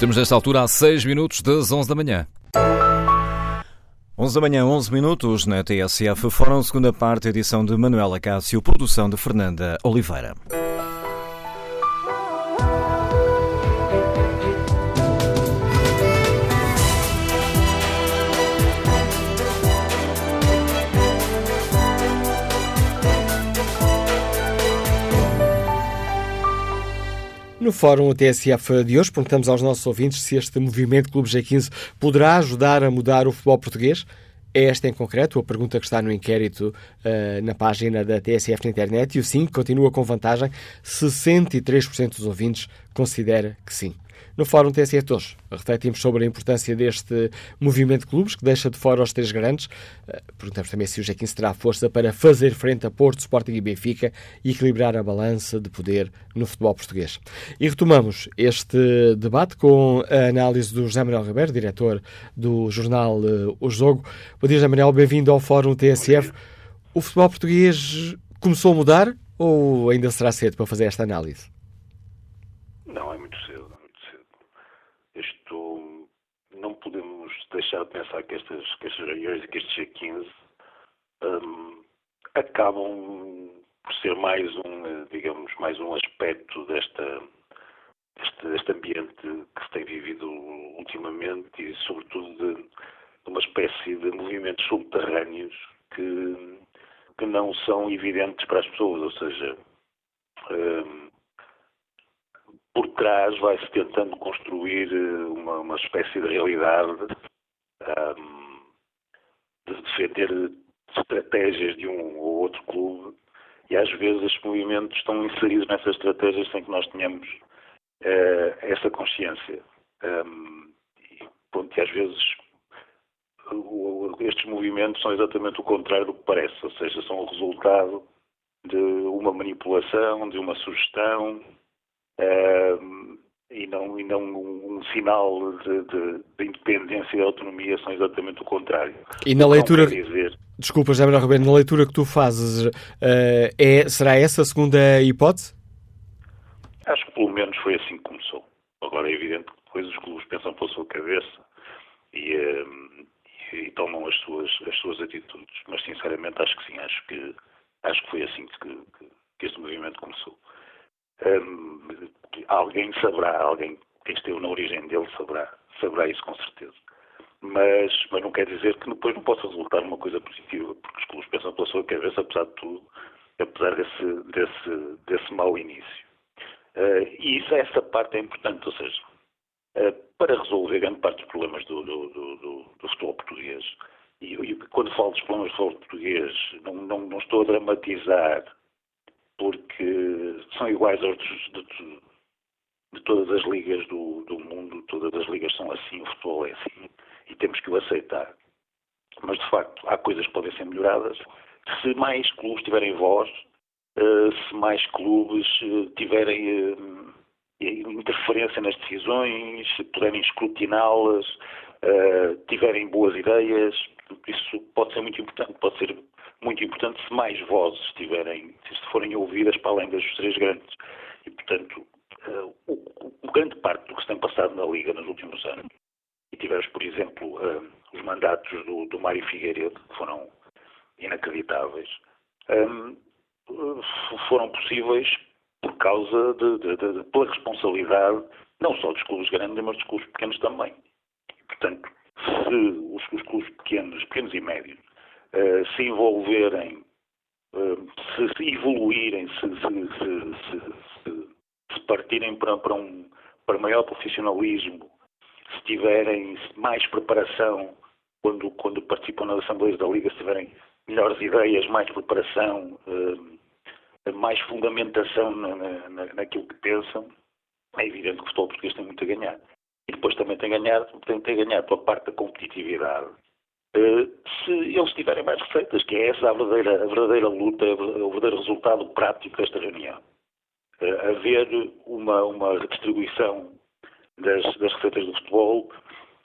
Estamos nesta altura a 6 minutos das 11 da manhã. 11 da manhã, 11 minutos na TSF, Fórum segunda parte, edição de Manuela Cássio, produção de Fernanda Oliveira. No Fórum TSF de hoje, perguntamos aos nossos ouvintes se este movimento Clube G15 poderá ajudar a mudar o futebol português. É esta em concreto a pergunta que está no inquérito uh, na página da TSF na internet e o sim continua com vantagem. 63% dos ouvintes considera que sim. No Fórum TSE hoje refletimos sobre a importância deste movimento de clubes que deixa de fora os três grandes. Eh, perguntamos também se o G15 terá força para fazer frente a Porto, Sporting e Benfica e equilibrar a balança de poder no futebol português. E retomamos este debate com a análise do José Manuel Ribeiro, diretor do jornal eh, O Jogo. Bom dia, José Manuel, bem-vindo ao Fórum TSF. O futebol português começou a mudar ou ainda será cedo para fazer esta análise? Não, é muito cedo, é muito cedo. Isto, não podemos deixar de pensar que estas, que estas reuniões e que estes G15 um, acabam por ser mais um, digamos, mais um aspecto desta, deste, deste ambiente que se tem vivido ultimamente e, sobretudo, de, de uma espécie de movimentos subterrâneos que, que não são evidentes para as pessoas, ou seja, um, por trás vai-se tentando construir eh, uma, uma, espécie de realidade um, de defender estratégias de um ou outro clube e às vezes estes movimentos estão inseridos nessas estratégias sem que nós tenhamos uh, essa consciência. Um, e, pronto, e às vezes estes movimentos são exatamente o contrário do que parece, ou seja, são o resultado de uma manipulação, de uma sugestão, e não, e não um, um sinal de, de, de, independência e autonomia, são exatamente o contrário. E na leitura. Dizer... Desculpa, José Manuel Ribeiro, na leitura que tu fazes, uh, é, será essa a segunda hipótese? Acho que pelo menos foi assim que começou. Agora é evidente que depois os clubes pensam pela sua cabeça e, uh, e tomam as suas, as suas atitudes. Mas sinceramente acho que sim, acho que, acho que foi assim que, que, que este movimento começou. Um, alguém saberá, alguém que esteve na origem dele saberá, saberá isso com certeza. Mas, mas não quer dizer que depois não possa resultar numa coisa positiva, porque os clubes pensam pela sua cabeça, apesar de tudo, apesar desse, desse, desse mau início. Uh, e isso, essa parte é importante, ou seja, uh, para resolver grande parte dos problemas do, do, do, do futebol português, e, e, quando falo dos problemas do futebol português, não, não, não estou a dramatizar porque são iguais aos de, de, de todas as ligas do, do, mundo, todas as ligas são assim, o futebol é assim, e temos que o aceitar. Mas, de facto, há coisas que podem ser melhoradas. Se mais clubes tiverem voz, uh, se mais clubes uh, tiverem uh, interferência nas decisões, se puderem escrutiná-las, tiverem boas ideias, isso pode ser muito importante, pode ser muito importante se mais vozes estiverem, se forem ouvidas para além das três grandes. E, portanto, uh, o, o, grande parte do que se tem passado na Liga nos últimos anos, e tivemos, por exemplo, uh, os mandatos do, do Mário Figueiredo, que foram inacreditáveis, um, eh, foram possíveis por causa de, de, de, pela responsabilidade não só dos clubes grandes, mas dos clubes pequenos também. E, portanto, se os, os clubes pequenos, pequenos e médios, uh, se envolverem, uh, se, se, evoluírem, se, se, se partirem para, para, um para maior profissionalismo, se tiverem mais preparação quando, quando participam nas Assembleias da Liga, se tiverem melhores ideias, mais preparação, uh, mais fundamentação na, na, naquilo que pensam, é evidente que o futebol português tem muito a ganhar. E depois também tem a ganhar, tem, tem a ganhar pela parte da competitividade eh, se eles tiverem mais receitas, que é essa a verdadeira, a verdadeira luta, o verdadeiro resultado prático desta reunião. Uh, haver uma, uma redistribuição das, das receitas do futebol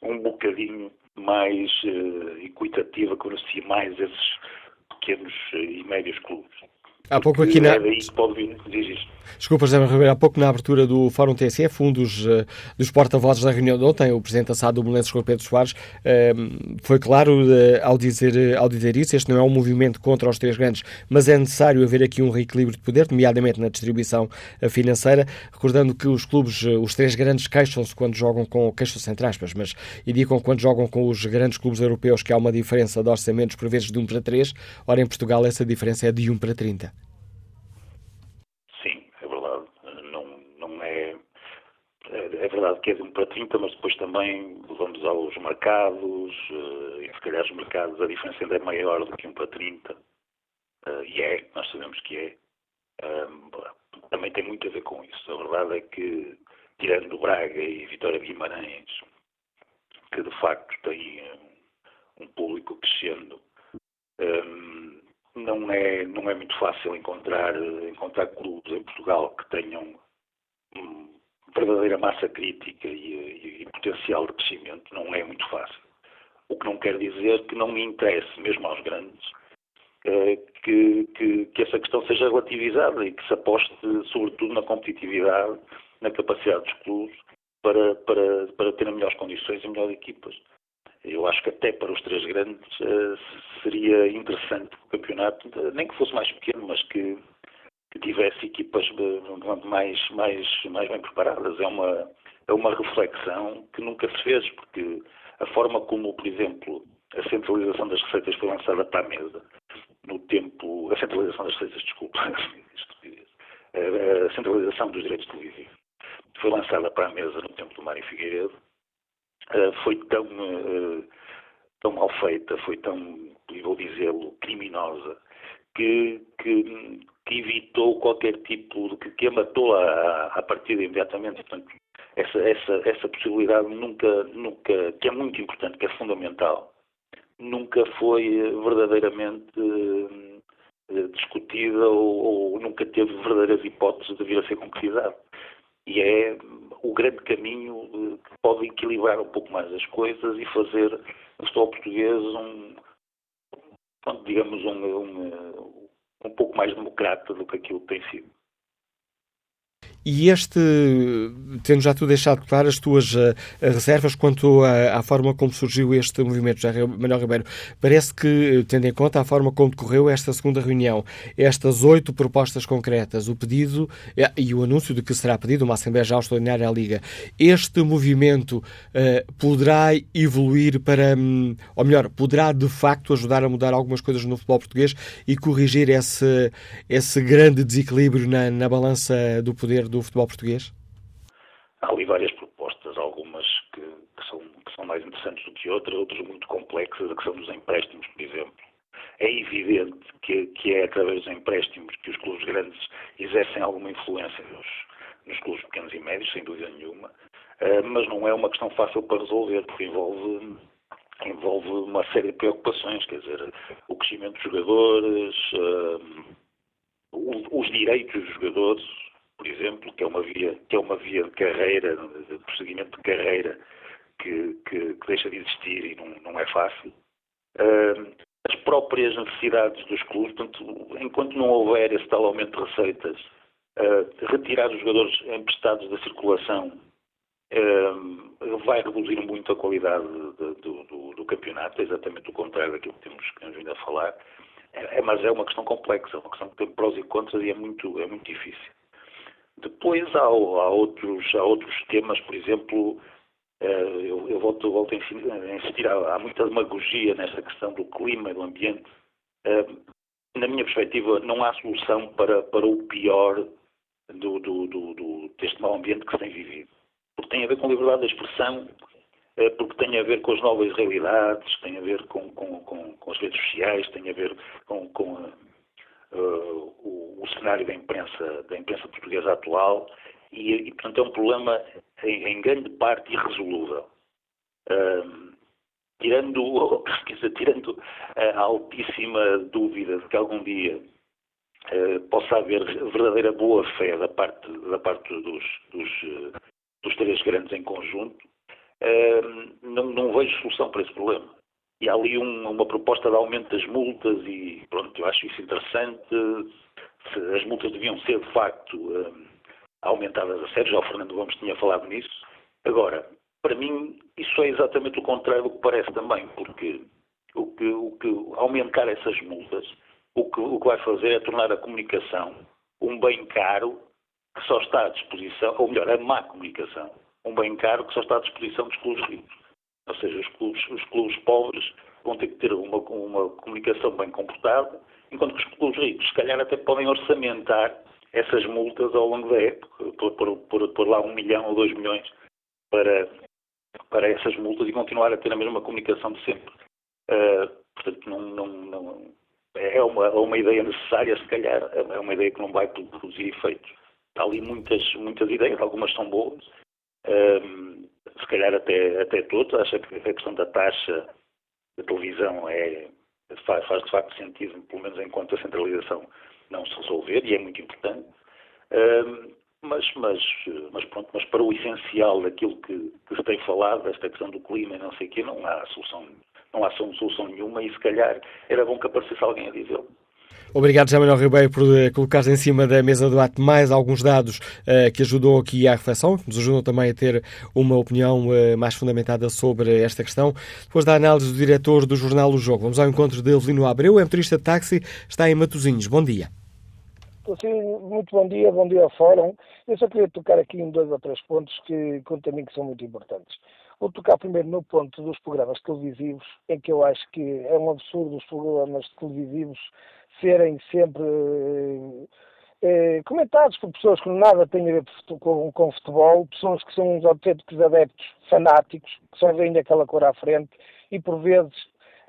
um bocadinho mais uh, equitativa, que beneficie mais esses pequenos e médios clubes. Há pouco aqui na... Desculpa, José Ribeiro, há pouco na abertura do Fórum TSF, um dos, uh, dos porta-vozes da reunião de ontem, o Presidente da SAD do Belenenses, Rui Pedro Soares, uh, foi claro uh, ao, dizer, ao dizer isso, este não é um movimento contra os três grandes, mas é necessário haver aqui um reequilíbrio de poder, nomeadamente na distribuição financeira, recordando que os clubes, os três grandes queixam-se quando jogam com, queixam-se entre aspas, mas indicam quando jogam com os grandes clubes europeus que há uma diferença de orçamentos por vezes de 1 para 3, ora em Portugal essa diferença é de 1 para 30. É verdade que é de 1 para 30, mas depois também vamos aos mercados, uh, e se calhar os mercados a diferença ainda é maior do que 1 para 30, uh, eh, e é, nós sabemos que é. Também tem muito a ver com isso. A verdade é que tirando Braga e Vitória Guimarães, que de facto têm um público crescendo, não, é, não é muito fácil encontrar, encontrar clubes em Portugal que tenham um, verdadeira massa crítica e, e, potencial de crescimento. Não é muito fácil. O que não quer dizer que não me interesse, mesmo aos grandes, uh, que, que, que, essa questão seja relativizada e que se aposte, sobretudo, na competitividade, na capacidade dos clubes para, para, para terem melhores condições e melhores equipas. Eu acho que até para os três grandes uh, seria interessante o campeonato, nem que fosse mais pequeno, mas que, que tivesse equipas mais, mais, mais bem preparadas. É uma, é uma reflexão que nunca se fez, porque a forma como, por exemplo, a centralização das receitas foi lançada para a mesa, no tempo. A centralização das receitas, desculpa, <laughs> a centralização dos direitos televisivos foi lançada para a mesa no tempo do Mário Figueiredo eh, foi tão, uh, tão mal feita, foi tão, vou dizê-lo, criminosa, que, que, que, evitou qualquer tipo de. que, que matou a, a partida imediatamente. Portanto, essa, essa, essa possibilidade nunca, nunca, que é muito importante, que é fundamental, nunca foi verdadeiramente uh, discutida ou, ou, nunca teve verdadeiras hipóteses de vir a ser concretizada. E é o grande caminho eh, que pode equilibrar um pouco mais as coisas e fazer o futebol português um, digamos, um, um, um pouco mais democrata do que aquilo que tem sido. E este, tendo já tu deixado claro as tuas uh, reservas quanto à, à, forma como surgiu este movimento, já Manuel Ribeiro, parece que, tendo em conta a forma como decorreu esta segunda reunião, estas oito propostas concretas, o pedido uh, e o anúncio de que será pedido uma Assembleia Geral Extraordinária à Liga, este movimento uh, poderá evoluir para, um, ou melhor, poderá de facto ajudar a mudar algumas coisas no futebol português e corrigir esse, esse grande desequilíbrio na, na balança do poder do futebol português? Há ali várias propostas, algumas que, que, são, que são mais interessantes do que outras, outras muito complexas, a questão dos empréstimos, por exemplo. É evidente que, que é através dos empréstimos que os clubes grandes exercem alguma influência nos, nos clubes pequenos e médios, sem dúvida nenhuma, uh, mas não é uma questão fácil para resolver, porque envolve envolve uma série de preocupações, quer dizer, o crescimento dos jogadores, uh, os direitos dos jogadores, por exemplo, que é uma via, que é uma via de carreira, de prosseguimento de carreira, que, que, que deixa de existir e não, não é fácil. Uh, as próprias necessidades dos clubes, portanto, enquanto não houver esse tal aumento de receitas, uh, retirar os jogadores emprestados da circulação uh, vai reduzir muito a qualidade de, do, do, do, campeonato, é exatamente o contrário daquilo que temos, que temos vindo a falar. É, é, mas é uma questão complexa, uma questão que tem prós e contras e é muito, é muito difícil. Depois há, há, outros, há outros temas, por exemplo, eh, eu, eu volto, volto a insistir, há, muita demagogia nessa questão do clima e do ambiente. Eh, na minha perspectiva, não há solução para, para o pior do, do, do, do, deste mau ambiente que se tem vivido. Porque tem a ver com a liberdade de expressão, eh, porque tem a ver com as novas realidades, tem a ver com, com, com, com as redes sociais, tem a ver com, com uh, o, o, cenário da imprensa, da imprensa portuguesa atual e, e portanto, é um problema em, em grande parte irresolúvel. Uh, tirando, <laughs> dizer, tirando a altíssima dúvida de que algum dia uh, possa haver verdadeira boa fé da parte, da parte dos, dos, dos três grandes em conjunto, não, não vejo solução para esse problema e há ali um, uma proposta de aumento das multas e pronto, eu acho isso interessante. As multas deviam ser de facto um, aumentadas a sério, já o Fernando Gomes tinha falado nisso. Agora, para mim, isso é exatamente o contrário do que parece também, porque o que, o que aumentar essas multas, o que, o que vai fazer é tornar a comunicação um bem caro que só está à disposição, ou melhor, a má comunicação, um bem caro que só está à disposição dos clubes ricos. Ou seja, os clubes, os clubes pobres vão ter que ter uma, uma comunicação bem comportada, enquanto que os clubes ricos, se calhar, até podem orçamentar essas multas ao longo da época, por, por, por, por lá um milhão ou dois milhões para, para essas multas e continuar a ter a mesma comunicação de sempre. Uh, portanto, não, não, não, é uma, é uma ideia necessária, se calhar, é uma ideia que não vai produzir efeitos. Há ali muitas, muitas ideias, algumas são boas, um, se calhar até, até todos, acha que a questão da taxa da televisão é, faz, faz de facto sentido, pelo menos enquanto a centralização não se resolver, e é muito importante. Um, mas, mas, mas, pronto, mas para o essencial daquilo que, que se tem falado, esta questão do clima e não sei o quê, não há solução, não há solução nenhuma e se calhar era bom que aparecesse alguém a dizê-lo. Obrigado, José Manuel Ribeiro, por uh, colocar em cima da mesa do debate mais alguns dados uh, que ajudam aqui à reflexão, que nos ajudam também a ter uma opinião uh, mais fundamentada sobre esta questão. Depois da análise do diretor do jornal O Jogo, vamos ao encontro de Evelino Abreu, é motorista de táxi, está em Matosinhos. Bom dia. Sim, muito bom dia, bom dia ao Fórum. Eu só queria tocar aqui em dois ou três pontos que, quanto a mim, que são muito importantes. Vou tocar primeiro no ponto dos programas televisivos, em que eu acho que é um absurdo os programas televisivos serem sempre eh, comentados por pessoas que nada têm a ver com, com futebol, pessoas que são uns autênticos adeptos fanáticos, que só veem aquela cor à frente, e por vezes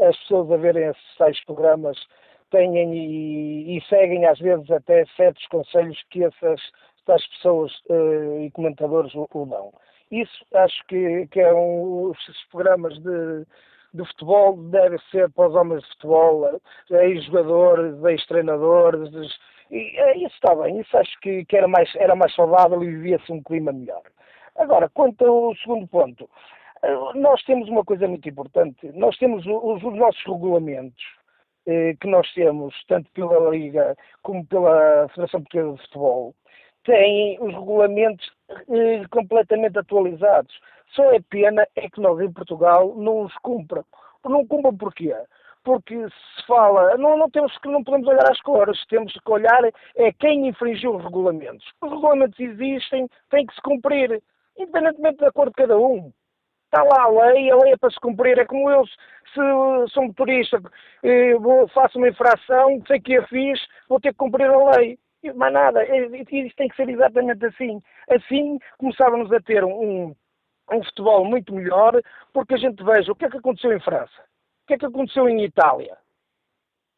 as pessoas a verem esses tais programas têm e, e, seguem às vezes até certos conselhos que essas tais pessoas uh, e comentadores o, o, dão. Isso acho que, que é um, os programas de, de futebol devem ser para os homens de futebol, ex-jogadores, ex-treinadores, e é, isso está bem, isso acho que, era, mais, era mais saudável e vivia-se um clima melhor. Agora, quanto ao segundo ponto, eh, nós temos uma coisa muito importante, nós temos os, os nossos regulamentos, eh, que nós temos, tanto pela Liga como pela Federação Portuguesa de Futebol, têm os regulamentos eh, completamente atualizados. Só é pena é que nós em Portugal não os cumpram. Não cumpram porquê? Porque se fala, não, não, temos que, não podemos olhar às cores, temos que olhar é quem infringiu os regulamentos. Os regulamentos existem, têm que se cumprir, independentemente da cor de cada um. Está lá a lei, a lei é para se cumprir. É como eu, se sou motorista, faço uma infração, sei que a fiz, vou ter que cumprir a lei. Mais nada. Isso tem que ser exatamente assim. Assim começávamos a ter um, um futebol muito melhor, porque a gente veja o que é que aconteceu em França, o que é que aconteceu em Itália.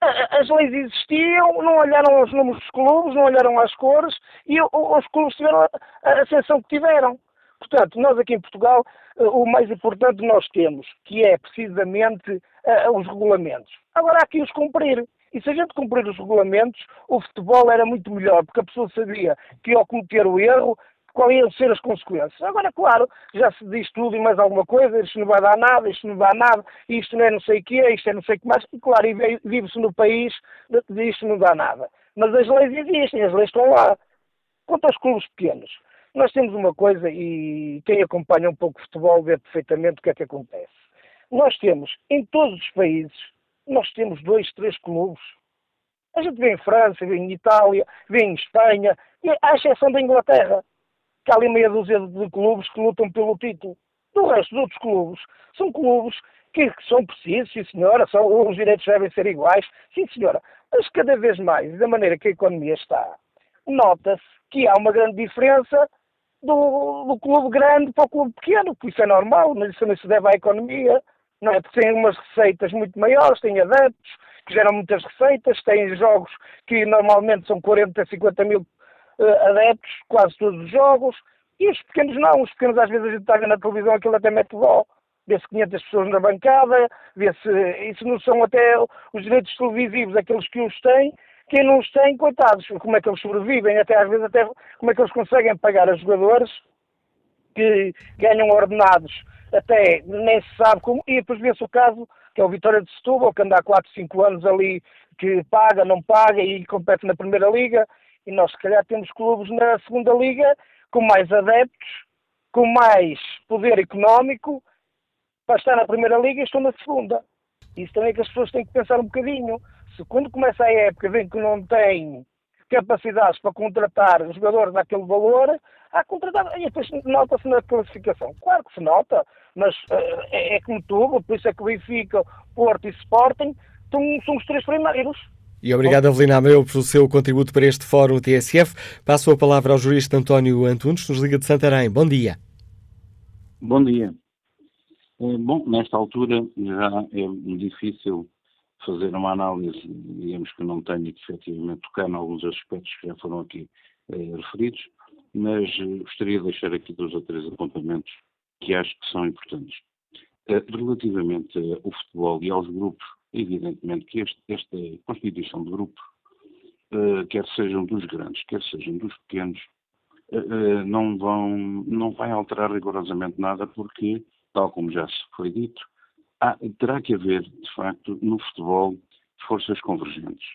As leis existiam, não olharam aos números dos clubes, não olharam às cores, e os clubes tiveram a ascensão que tiveram. Portanto, nós aqui em Portugal, eh, o mais importante nós temos, que é precisamente uh, os regulamentos. Agora há que os cumprir. E se a gente cumprir os regulamentos, o futebol era muito melhor, porque a pessoa sabia que ao cometer o erro, quais iam ser as consequências. Agora, claro, já se diz tudo e mais alguma coisa, isto não vai dar nada, isto não dá nada, isto não é não sei o quê, isto é não sei o que mais, e claro, vive-se no país de isto não dá nada. Mas as leis existem, as leis estão lá. Quanto aos clubes pequenos, nós temos uma coisa, e quem acompanha um pouco o futebol vê perfeitamente o que é que acontece. Nós temos, em todos os países, nós temos dois, três clubes. A gente vê em França, vê em Itália, vê em Espanha, e à exceção da Inglaterra, que há ali meia dúzia de clubes que lutam pelo título. Do resto dos outros clubes, são clubes que, são precisos, sim senhora, são, os direitos devem ser iguais, sim senhora. Mas cada vez mais, da maneira que a economia está, nota-se que há uma grande diferença do, do, clube grande para o clube pequeno, que isso é normal, mas isso não se deve à economia, não é? Têm umas receitas muito maiores, têm adeptos que geram muitas receitas, têm jogos que normalmente são 40, 50 mil adeptos, quase todos os jogos, e os pequenos não, os pequenos às vezes a gente está na televisão, aquilo até mete dó. Vê-se 500 pessoas na bancada, vê-se. Isso não são até os direitos televisivos, aqueles que os têm, quem não os tem, coitados, como é que eles sobrevivem, até às vezes até como é que eles conseguem pagar a jogadores que ganham ordenados? Até nem se sabe como, e depois vê-se o caso, que é o Vitória de Setúbal, que anda há 4, 5 anos ali, que paga, não paga e compete na Primeira Liga, e nós se calhar temos clubes na Segunda Liga com mais adeptos, com mais poder económico, para estar na Primeira Liga e estão na Segunda. Isso também é que as pessoas têm que pensar um bocadinho se quando começa a época vem que não tem capacidades para contratar jogadores daquele valor, há contratar. E depois nota-se na classificação. Claro que se nota, mas uh, é, é, como tudo, por isso é que o Benfica, Porto e Sporting são, são os três primeiros. E obrigado, Avelina Ameu, pelo seu contributo para este Fórum TSF. Passo a palavra ao jurista António Antunes, nos Liga de Santarém. Bom dia. Bom dia. Eh, bom, nesta altura já é difícil fazer uma análise, digamos que não tenho que efetivamente tocar em alguns aspectos que já foram aqui eh, referidos, mas uh, gostaria de deixar aqui dois ou três apontamentos que acho que são importantes. Uh, relativamente ao futebol e aos grupos, evidentemente que este, esta constituição de grupos, quer sejam dos grandes, quer sejam dos pequenos, não, vão, não vai alterar rigorosamente nada porque, tal como já se foi dito, há, terá que haver, de facto, no futebol, forças convergentes.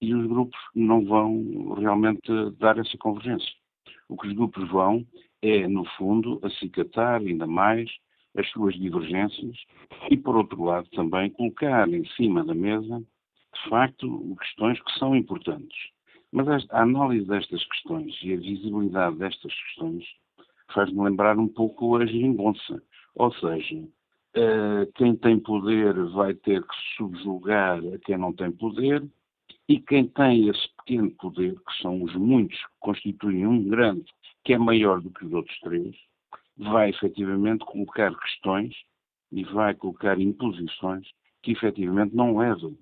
E os grupos não vão realmente dar essa convergência. O que os grupos vão é, no fundo, acicatar ainda mais as suas divergências e, por outro lado, também colocar em cima da mesa, de facto, questões que são importantes. Mas a análise destas questões e a visibilidade destas questões faz-me lembrar um pouco a geringonça. Ou seja, Uh, quem tem poder vai ter que subjugar a quem não tem poder, e quem tem esse pequeno poder, que são os muitos que constituem um grande, que é maior do que os outros três, vai efetivamente colocar questões e vai colocar imposições que efetivamente não levam,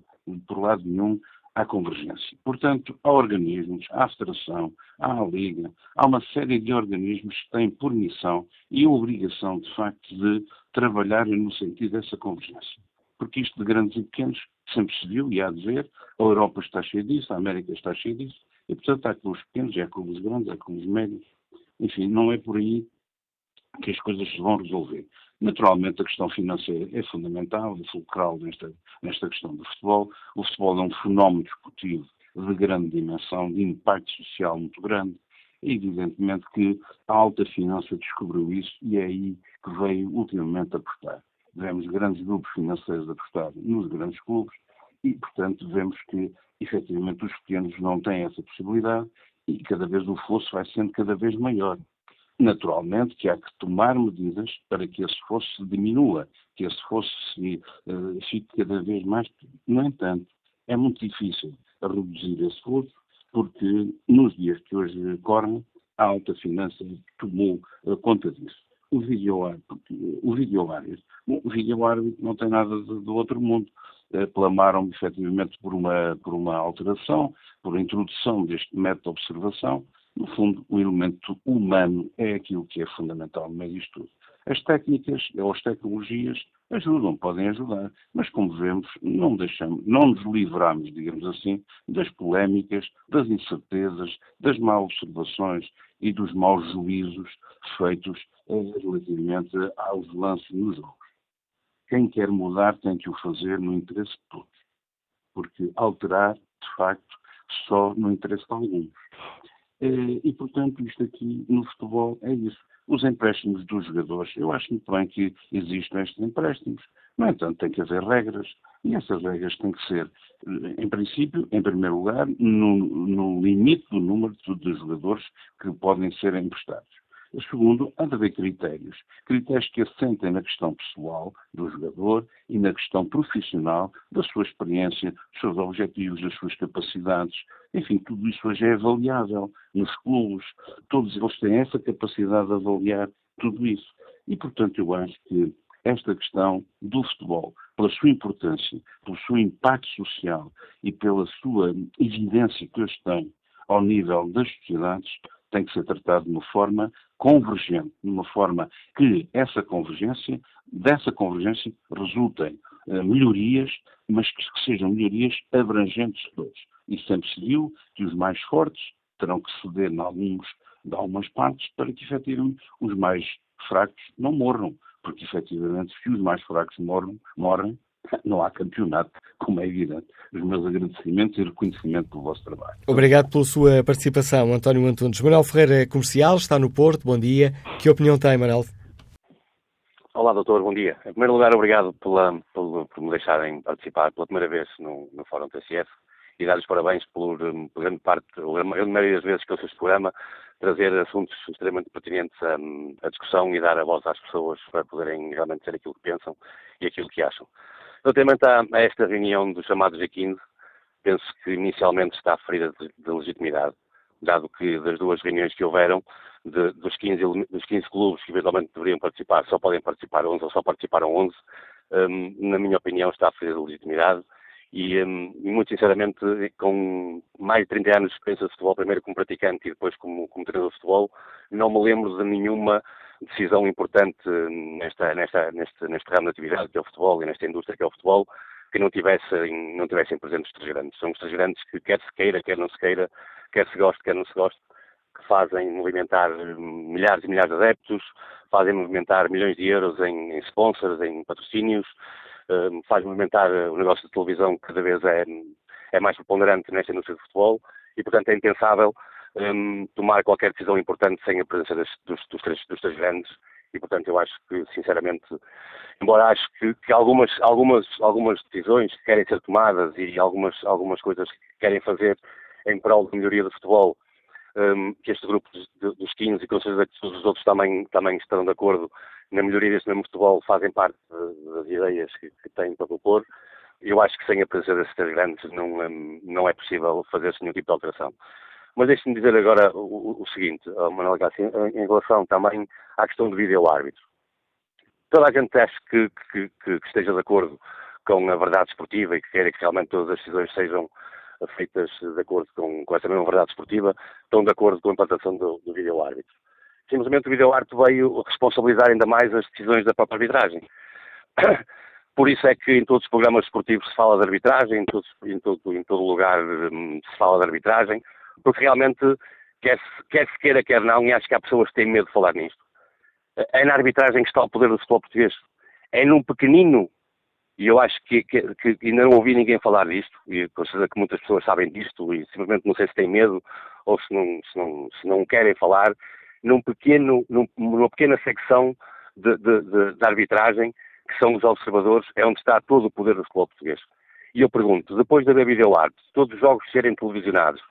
por lado nenhum, à convergência. Portanto, há organismos, há Federação, há Liga, há uma série de organismos que têm por missão e obrigação, de facto, de trabalharem no sentido dessa convergência. Porque isto de grandes e pequenos sempre se viu e há de ver, a Europa está cheia disso, a América está cheia disso, e portanto há clubes pequenos, há clubes grandes, há clubes médios, enfim, não é por aí que as coisas se vão resolver. Naturalmente, a questão financeira é fundamental, é fulcral nesta, nesta questão do futebol. O futebol é um fenómeno desportivo de grande dimensão, de impacto social muito grande. E, evidentemente, que a alta finança descobriu isso e é aí que veio ultimamente apostar. Vemos grandes grupos financeiros apostar nos grandes clubes e, portanto, vemos que, efetivamente, os pequenos não têm essa possibilidade e cada vez o fosso vai sendo cada vez maior. Naturalmente que há que tomar medidas para que esse fosso diminua, que esse fosso se, uh, fique cada vez mais. No entanto, é muito difícil reduzir esse fosso, porque nos dias que hoje correm, a alta finança tomou uh, conta disso. O vídeo-árbitro, o vídeo-árbitro, o não tem nada do outro mundo. Clamaram efetivamente por uma, por uma alteração, por introdução deste método de observação, no fundo, o elemento humano é aquilo que é fundamental no meio disto tudo. As técnicas ou as tecnologias ajudam, podem ajudar, mas como vemos, não deixamos, não nos livramos, digamos assim, das polémicas, das incertezas, das más observações e dos maus juízos feitos eh, relativamente aos lances nos jogos. Quem quer mudar tem que o fazer no interesse de todos, porque alterar, de facto, só no interesse de alguns. Eh, e, portanto, isto aqui no futebol é isso. Os empréstimos dos jogadores, eu acho muito bem que existem estes empréstimos. No entanto, tem que haver regras. E essas regras têm que ser, eh, em princípio, em primeiro lugar, no, no limite do número de, de jogadores que podem ser emprestados. Segundo, há de haver critérios. Critérios que assentem na questão pessoal do jogador e na questão profissional da sua experiência, dos seus objetivos, das suas capacidades. Enfim, tudo isso hoje é avaliável nos clubes. Todos eles têm essa capacidade de avaliar tudo isso. E, portanto, eu acho que esta questão do futebol, pela sua importância, pelo seu impacto social e pela sua evidência que hoje tem ao nível das sociedades, tem que ser tratado de uma forma convergente, de uma forma que essa convergência, dessa convergência resultem uh, melhorias, mas que, sejam melhorias abrangentes de todos. E sempre se viu que os mais fortes terão que ceder em, alguns, em algumas partes para que efetivamente os mais fracos não morram, porque efetivamente se os mais fracos morram, morrem, não há campeonato, como é evidente. Os meus agradecimentos e reconhecimento pelo vosso trabalho. Obrigado pela sua participação, António Antunes. Manuel Ferreira é comercial, está no Porto, bom dia. Que opinião tem, Manuel? Olá, doutor, bom dia. Em primeiro lugar, obrigado pela, por, por me deixarem participar pela primeira vez no, no Fórum TCF e dar os parabéns por, por grande parte, a maioria das vezes que eu sou este programa, trazer assuntos extremamente pertinentes à, à, discussão e dar a voz às pessoas para poderem realmente dizer aquilo que pensam e aquilo que acham. Relativamente a, esta reunião dos chamados G15, penso que inicialmente está ferida de, de legitimidade, dado que das duas reuniões que houveram, de, dos, 15, dos 15 clubes que eventualmente deveriam participar, só podem participar 11 ou só participaram 11, um, na minha opinião está ferida de legitimidade. E, um, muito sinceramente, com mais de 30 anos de experiência de futebol, primeiro como praticante e depois como, como treinador de futebol, não me lembro de nenhuma decisão importante nesta, nesta, neste, neste ramo de atividade que é o futebol e nesta indústria que é o futebol, que não tivessem, não tivessem presentes os grandes. São os grandes que quer se queira, quer não se queira, quer se goste, quer não se goste, que fazem movimentar milhares e milhares de adeptos, fazem movimentar milhões de euros em, em sponsors, em patrocínios, um, faz movimentar o negócio de televisão que cada vez é, é mais preponderante nesta indústria de futebol e, portanto, é impensável um, tomar qualquer decisão importante sem a presença das, dos, dos, três, dos três grandes e, portanto, eu acho que, sinceramente, embora acho que, que, algumas, algumas, algumas decisões que querem ser tomadas e algumas, algumas coisas que querem fazer em prol da melhoria do futebol, um, que este grupo dos, dos 15 e com certeza que todos os outros também, também estarão de acordo na melhoria deste mesmo futebol, fazem parte das ideias que, que têm para propor. Eu acho que sem a presença desses três grandes não, um, não é possível fazer-se nenhum tipo de alteração. Mas deixe-me dizer agora o, o seguinte, Manuel Garcia, em, relação também à questão do vídeo-árbitro. Toda a gente acha que, que, que, que, esteja de acordo com a verdade esportiva e que queira que realmente todas as decisões sejam feitas de acordo com, com essa mesma verdade esportiva, estão de acordo com a implantação do, do vídeo-árbitro. Simplesmente o vídeo-árbitro veio responsabilizar ainda mais as decisões da própria arbitragem. <coughs> Por isso é que em todos os programas esportivos se fala de arbitragem, em, em, todo, em todo lugar hum, se fala de arbitragem, porque realmente, quer se, quer se queira, quer não, e acho que há pessoas que têm medo de falar nisto, é na arbitragem que está o poder do futebol português. É num pequenino, e eu acho que, que, que ainda não ouvi ninguém falar disto, e com certeza que muitas pessoas sabem disto, e simplesmente não sei se têm medo ou se não, se não, se não querem falar, num pequeno, num, numa pequena secção de, de, de, de arbitragem, que são os observadores, é onde está todo o poder do futebol português. E eu pergunto, depois da vídeo arte, todos os jogos serem televisionados,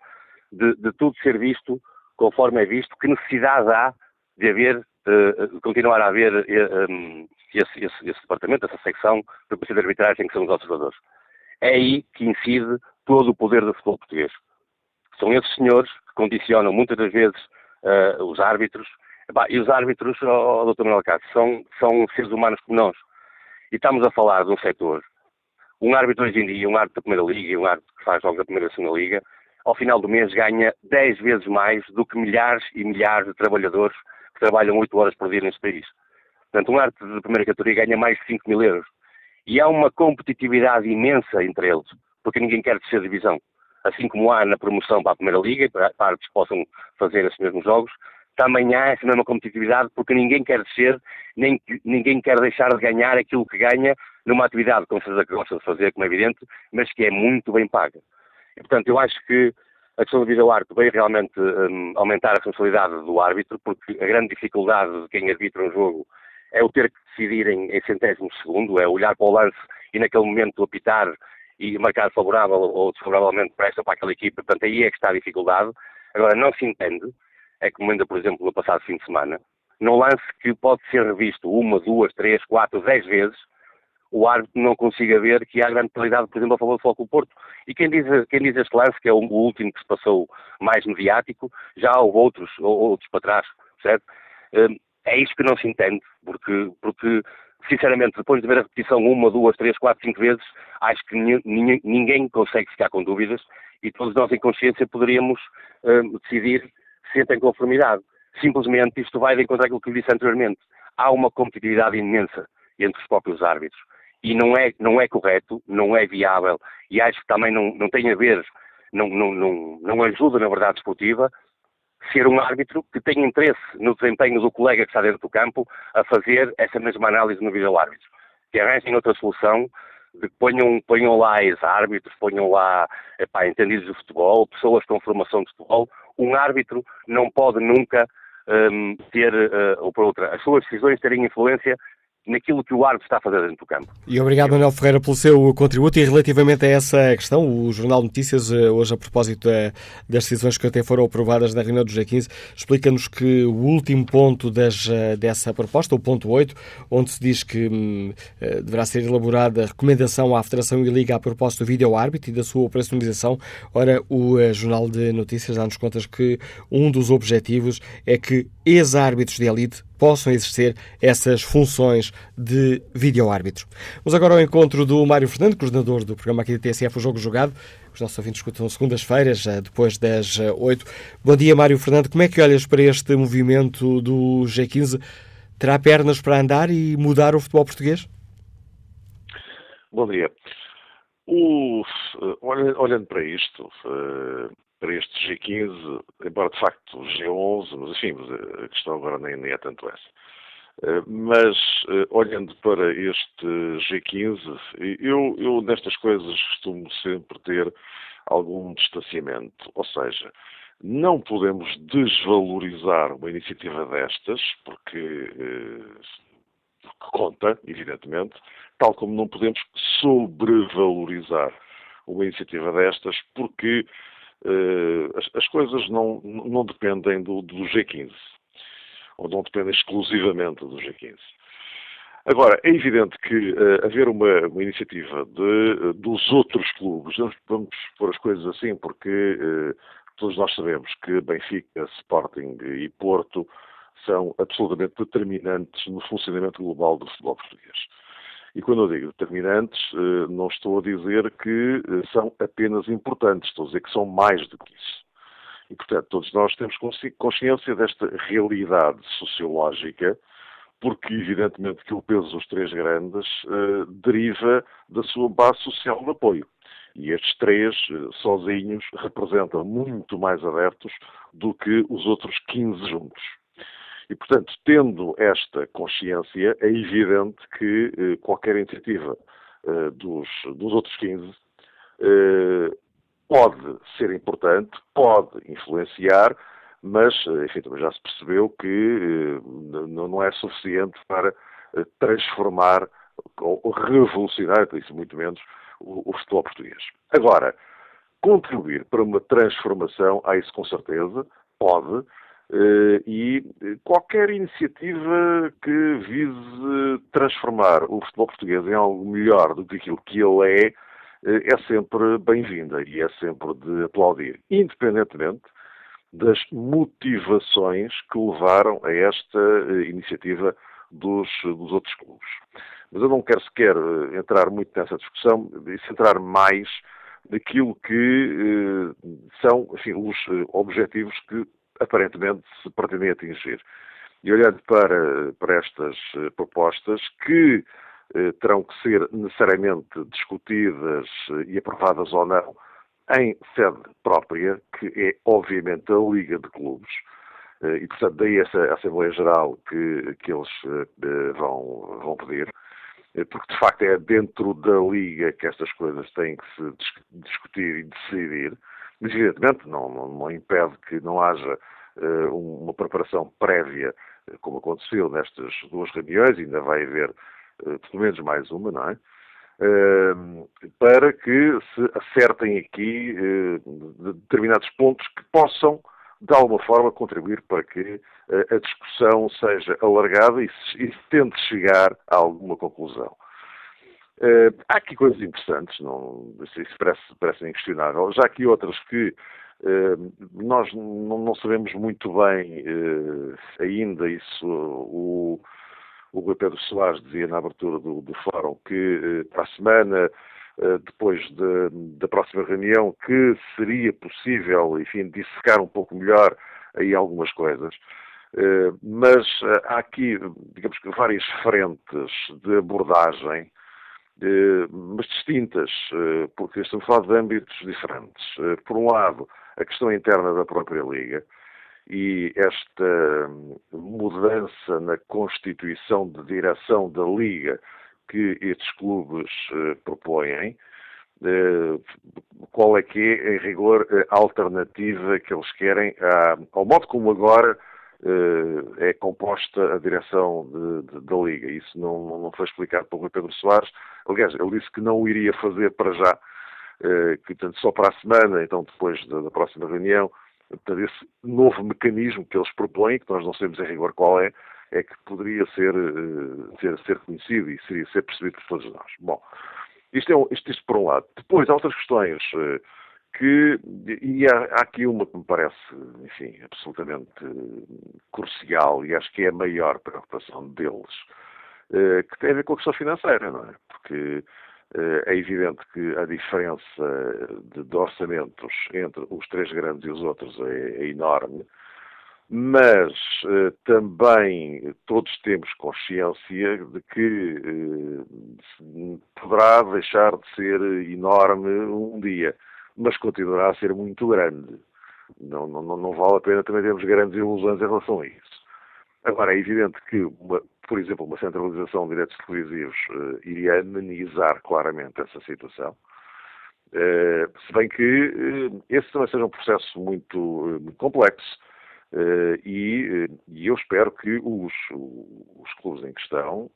de, de tudo ser visto conforme é visto, que necessidade há de haver, uh, continuar a haver eh, um, esse, esse, esse, departamento, essa secção do Conselho de Arbitragem que são os observadores. É aí que incide todo o poder do futebol português. São esses senhores que condicionam muitas das vezes uh, os árbitros, e os árbitros, oh, oh, Dr. Manuel Castro, são, são seres humanos como nós. E estamos a falar de um setor. Um árbitro hoje em dia, um árbitro da Primeira Liga e um árbitro que faz jogos da Primeira e Segunda Liga, ao final do mês ganha 10 vezes mais do que milhares e milhares de trabalhadores que trabalham 8 horas por dia neste país. Portanto, um arte de primeira categoria ganha mais de 5 mil euros. E há uma competitividade imensa entre eles, porque ninguém quer descer divisão. Assim como há na promoção para a Primeira Liga, para árbitros que possam fazer esses mesmos jogos, também há essa mesma competitividade, porque ninguém quer descer, nem ninguém quer deixar de ganhar aquilo que ganha numa atividade, com certeza que gosta de fazer, como é evidente, mas que é muito bem paga. E, portanto, eu acho que a questão do vídeo-árbitro veio realmente um, aumentar a responsabilidade do árbitro, porque a grande dificuldade de quem arbitra um jogo é o ter que decidir em, em centésimo segundo, é olhar para o lance e naquele momento apitar e marcar favorável ou desfavoravelmente para esta ou para aquela equipe. Portanto, aí é que está a dificuldade. Agora, não se entende, é como ainda, por exemplo, no passado fim de semana, num lance que pode ser revisto uma, duas, três, quatro, dez vezes, o árbitro não consiga ver que há grande qualidade, por exemplo, a favor do Foco Porto. E quem diz, quem diz este lance, que é o, último que se passou mais mediático, já houve outros, outros para trás, certo? Hum, é isso que não se entende, porque, porque sinceramente, depois de ver a repetição uma, duas, três, quatro, cinco vezes, acho que ninguém consegue ficar com dúvidas e todos nós em consciência poderíamos hum, decidir se entra em conformidade. Simplesmente isto vai de encontrar aquilo que eu disse anteriormente. Há uma competitividade imensa entre os próprios árbitros e não é, não é correto, não é viável e acho que também não, não tem a ver, não, não, não, não ajuda na verdade esportiva ser um árbitro que tem interesse no desempenho do colega que está dentro do campo a fazer essa mesma análise no vídeo árbitro. Que arranjem outra solução, que ponham, ponham lá ex-árbitros, ponham lá epá, entendidos de futebol, pessoas com formação de futebol. Um árbitro não pode nunca um, ter, uh, ou por outra, as suas decisões terem influência naquilo que o árbitro está a fazer dentro do campo. E obrigado, Manuel Ferreira, pelo seu contributo. E relativamente a essa questão, o Jornal de Notícias, eh, hoje a propósito eh, das decisões que até foram aprovadas na reunião do G15, explica-nos que o último ponto das, eh, dessa proposta, o ponto 8, onde se diz que hum, deverá ser elaborada recomendação à Federação e Liga a propósito do vídeo-árbitro e da sua operacionalização, ora, o Jornal de Notícias dá-nos contas que um dos objetivos é que ex-árbitros de elite possam exercer essas funções de vídeo-árbitro. Vamos agora ao encontro do Mário Fernando, coordenador do programa aqui da TSF, o Jogo Jogado. Os nossos ouvintes escutam segundas-feiras, depois das 8. Bom dia, Mário Fernando. Como é que olhas para este movimento do G15? Terá pernas para andar e mudar o futebol português? Bom dia. O, olhando para isto, eh, para este G15, embora de facto G11, mas enfim, a questão agora nem, nem é tanto essa. Eh, mas eh, olhando para este G15, eu, eu nestas coisas costumo sempre ter algum distanciamento, ou seja, não podemos desvalorizar uma iniciativa destas, porque, porque conta, evidentemente, tal como não podemos sobrevalorizar uma iniciativa destas, porque uh, as, as, coisas não, não dependem do, do, G15, ou não dependem exclusivamente do G15. Agora, é evidente que uh, haver uma, uma iniciativa de, uh, dos outros clubes, vamos, vamos pôr as coisas assim, porque todos nós sabemos que Benfica, Sporting e Porto são absolutamente determinantes no funcionamento global do futebol português. E quando eu digo determinantes, eh, não estou a dizer que eh, são apenas importantes, estou a dizer que são mais do que isso. E, portanto, todos nós temos consciência desta realidade sociológica, porque, evidentemente, que o peso dos três grandes uh, deriva da sua base social de apoio. E estes três, sozinhos, representam muito mais adeptos do que os outros 15 juntos. E, portanto, tendo esta consciência, é evidente que eh, qualquer iniciativa eh, dos, dos outros 15 eh, pode ser importante, pode influenciar, mas, eh, enfim, também já se percebeu que eh, não é suficiente para eh, transformar ou revolucionar, isso muito menos, o, o futebol português. Agora, contribuir para uma transformação, há isso com certeza, pode, e qualquer iniciativa que vise transformar o futebol português em algo melhor do que aquilo que ele é, uh, é sempre bem-vinda e é sempre de aplaudir, independentemente das motivações que levaram a esta uh, iniciativa dos, dos, outros clubes. Mas eu não quero sequer entrar muito nessa discussão e centrar mais naquilo que são enfim, os objetivos que aparentemente se pretendem atingir. E olhando para, para estas eh, propostas, que eh, terão que ser necessariamente discutidas eh, e aprovadas ou não em sede própria, que é obviamente a Liga de Clubes, eh, e portanto daí essa Assembleia Geral que, que eles eh, vão, vão pedir, eh, porque de facto é dentro da Liga que estas coisas têm que se discutir e decidir, mas, evidentemente, não, não, não impede que não haja uh, uma preparação prévia, eh, como aconteceu nestas duas reuniões, ainda vai haver uh, pelo menos mais uma, não é? Para que se acertem aqui determinados pontos que possam, de alguma forma, contribuir para que a discussão seja alargada e se, e tente chegar a alguma conclusão. Uh, há aqui coisas interessantes, não, isso parece, parece inquestionável. Já aqui outras que uh, nós não, não, sabemos muito bem uh, ainda isso. O, o Rui Pedro Soares dizia na abertura do, do fórum que para a semana, depois de, da próxima reunião, que seria possível, enfim, dissecar um pouco melhor aí algumas coisas. mas há aqui, digamos que, várias frentes de abordagem mas distintas, eh, porque estamos a falar de âmbitos diferentes. Eh, por um lado, a questão interna da própria Liga e esta hum, mudança na constituição de direção da Liga que estes clubes propõem, qual é que é, em rigor, a alternativa que eles querem ao modo como agora é composta a direção de, de, da Liga. Isso não, não foi explicado pelo Pedro Soares. Aliás, ele disse que não o iria fazer para já, que tanto só para a semana, então depois da, da próxima reunião, portanto, esse novo mecanismo que eles propõem, que nós não sabemos em rigor qual é, é que poderia ser, ser, ser conhecido e seria ser percebido por todos nós. Bom, isto é isto, isto por um lado. Depois há outras questões que, e há, aqui uma que me parece, enfim, absolutamente crucial e acho que é a maior preocupação deles, eh, que tem a ver com a questão financeira, não é? Porque eh, é evidente que a diferença de, orçamentos entre os três grandes e os outros é, é enorme, mas eh, também todos temos consciência de que poderá deixar de ser enorme um dia, mas continuará a ser muito grande. Não, não, não vale a pena também termos grandes ilusões em relação a isso. Agora, é evidente que, uma, por exemplo, uma centralização de direitos televisivos uh, iria amenizar claramente essa situação. Uh, se bem que uh, esse também seja um processo muito, muito complexo e, e, eu espero que os, os clubes em questão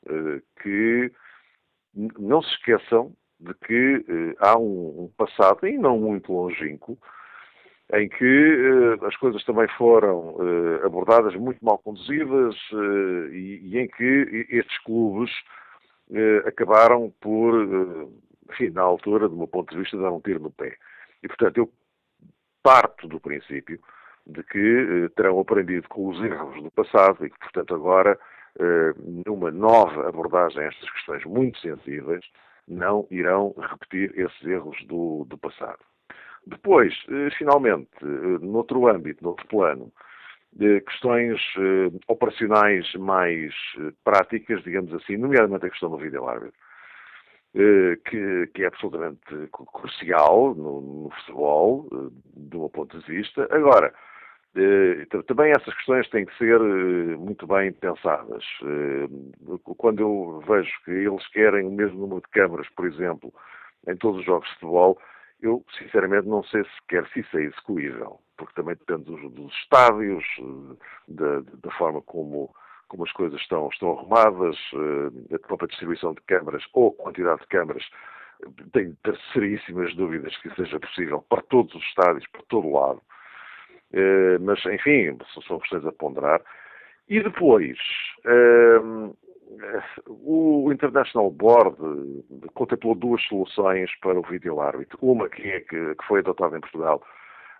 que não se esqueçam de que há um, um passado, e não muito longínquo, em que uh, as coisas também foram uh, abordadas muito mal conduzidas uh, e, e, em que estes clubes acabaram por, enfim, na altura, do meu ponto de vista, dar um tiro no pé. E, portanto, eu parto do princípio de que terão aprendido com os erros do passado e que, portanto, agora, numa nova abordagem a estas questões muito sensíveis, não irão repetir esses erros do, do passado. Depois, eh, finalmente, eh, noutro âmbito, noutro plano, de questões eh, operacionais mais práticas, digamos assim, nomeadamente a questão do vídeo-árbitro, que, que, é absolutamente crucial no, no futebol, do meu ponto de vista. Agora, também essas questões têm que ser muito bem pensadas. Quando eu vejo que eles querem o mesmo número de câmaras, por exemplo, em todos os jogos de futebol, eu, sinceramente, não sei sequer se isso é execuível, porque também depende dos, dos estádios, eh, da, da, forma como, como as coisas estão, estão arrumadas, eh, a própria distribuição de câmaras ou quantidade de câmaras. Tenho seríssimas dúvidas que seja possível para todos os estádios, para todo o lado. Eh, mas, enfim, são questões a ponderar. E depois, o International Board contemplou duas soluções para o vídeo árbitro. Uma que, é, que, foi adotada em Portugal,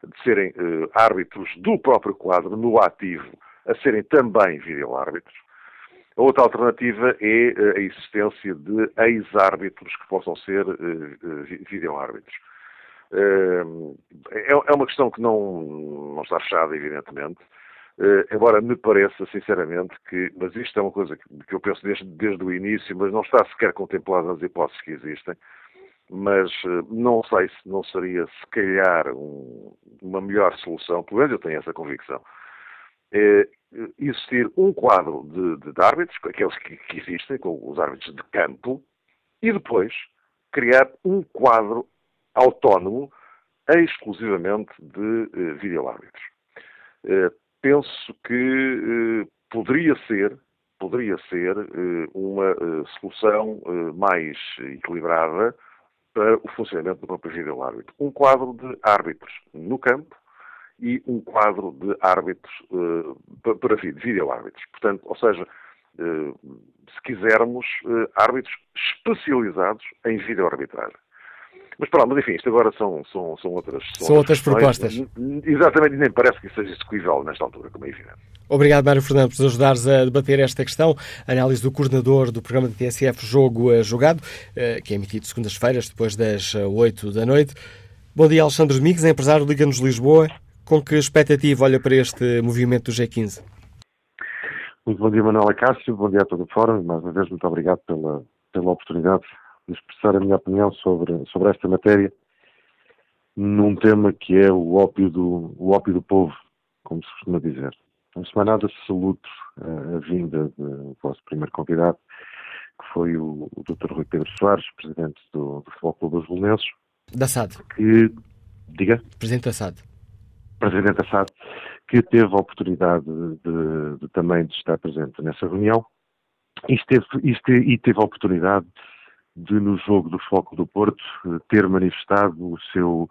de serem uh, árbitros do próprio quadro, no ativo, a serem também vídeo árbitros. A outra alternativa é uh, a existência de ex-árbitros que possam ser vídeo árbitros. É, é uma questão que não, não está fechada, evidentemente. Uh, embora me pareça, sinceramente, que, mas isto é uma coisa que, que eu penso desde, desde, o início, mas não está sequer contemplado nas hipóteses que existem, mas uh, não sei se não seria, se calhar, um, uma melhor solução, pelo menos eu tenho essa convicção, é existir um quadro de, de, de árbitros, aqueles que, que, existem, com os árbitros de campo, e depois criar um quadro autónomo exclusivamente de uh, videoárbitros. Uh, penso que eh, poderia ser, poderia ser eh, uma eh, solução mais equilibrada para o funcionamento do próprio vídeo árbitro. Um quadro de árbitros no campo e um quadro de árbitros para, para vídeo árbitros. Portanto, ou seja, se quisermos, árbitros especializados em vídeo arbitragem. Mas pronto, mas enfim, isto agora são, são, são outras... São, são outras, propostas. Exatamente, nem parece que seja execuível nesta altura, como é evidente. Obrigado, Mário Fernando, por nos ajudares a debater esta questão. Análise do coordenador do programa da TSF Jogo eh, Jogado, eh, que é emitido segundas-feiras, depois das 8 eh, da noite. Bom dia, Alexandre Domingos, empresário Liga-nos Lisboa. Com que expectativa olha para este movimento do G15? Muito bom dia, Manuela Cássio. Bom dia a todo o fórum. Mais uma vez, muito obrigado pela, pela oportunidade expressar a minha opinião sobre, sobre esta matéria num tema que é o ópio do, o ópio do povo, como se costuma dizer. Antes de mais nada, saluto a, a vinda do vosso primeiro convidado, que foi o, o Dr. Rui Pedro Soares, presidente do, do Futebol Clube dos Belenenses. Da SAD. Que, diga? Presidente da SAD. Presidente da SAD, que teve a oportunidade de, de, de também de estar presente nessa reunião e, esteve, e teve a oportunidade de, no jogo do Foco do Porto, eh, ter manifestado o seu,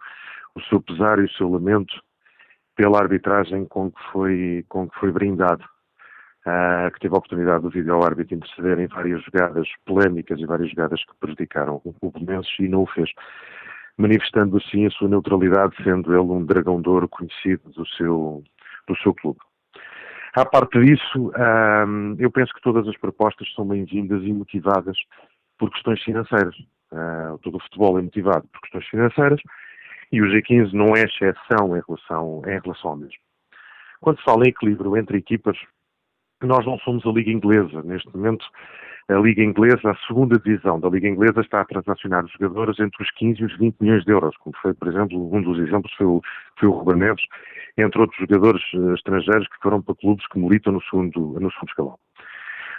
o seu pesar e o seu lamento pela arbitragem com que foi, com que foi brindado. Uh, que teve a oportunidade do vídeo-árbitro interceder em várias jogadas polémicas e várias jogadas que prejudicaram o Belenenses e não o fez. manifestando assim a sua neutralidade, sendo ele um dragão de ouro conhecido do seu, do seu clube. À parte disso, um, eu penso que todas as propostas são bem-vindas e motivadas por questões financeiras. Uh, todo o futebol é motivado por questões financeiras e o G15 não é exceção em relação, em relação ao mesmo. Quando se fala em equilíbrio entre equipas, nós não somos a Liga Inglesa. Neste momento, a Liga Inglesa, a segunda divisão da Liga Inglesa, está a transacionar jogadores entre os 15 e os 20 milhões de euros, como foi, por exemplo, um dos exemplos foi o, foi o Ruben Neves, entre outros jogadores uh, estrangeiros que foram para clubes que militam no segundo, no segundo escalão.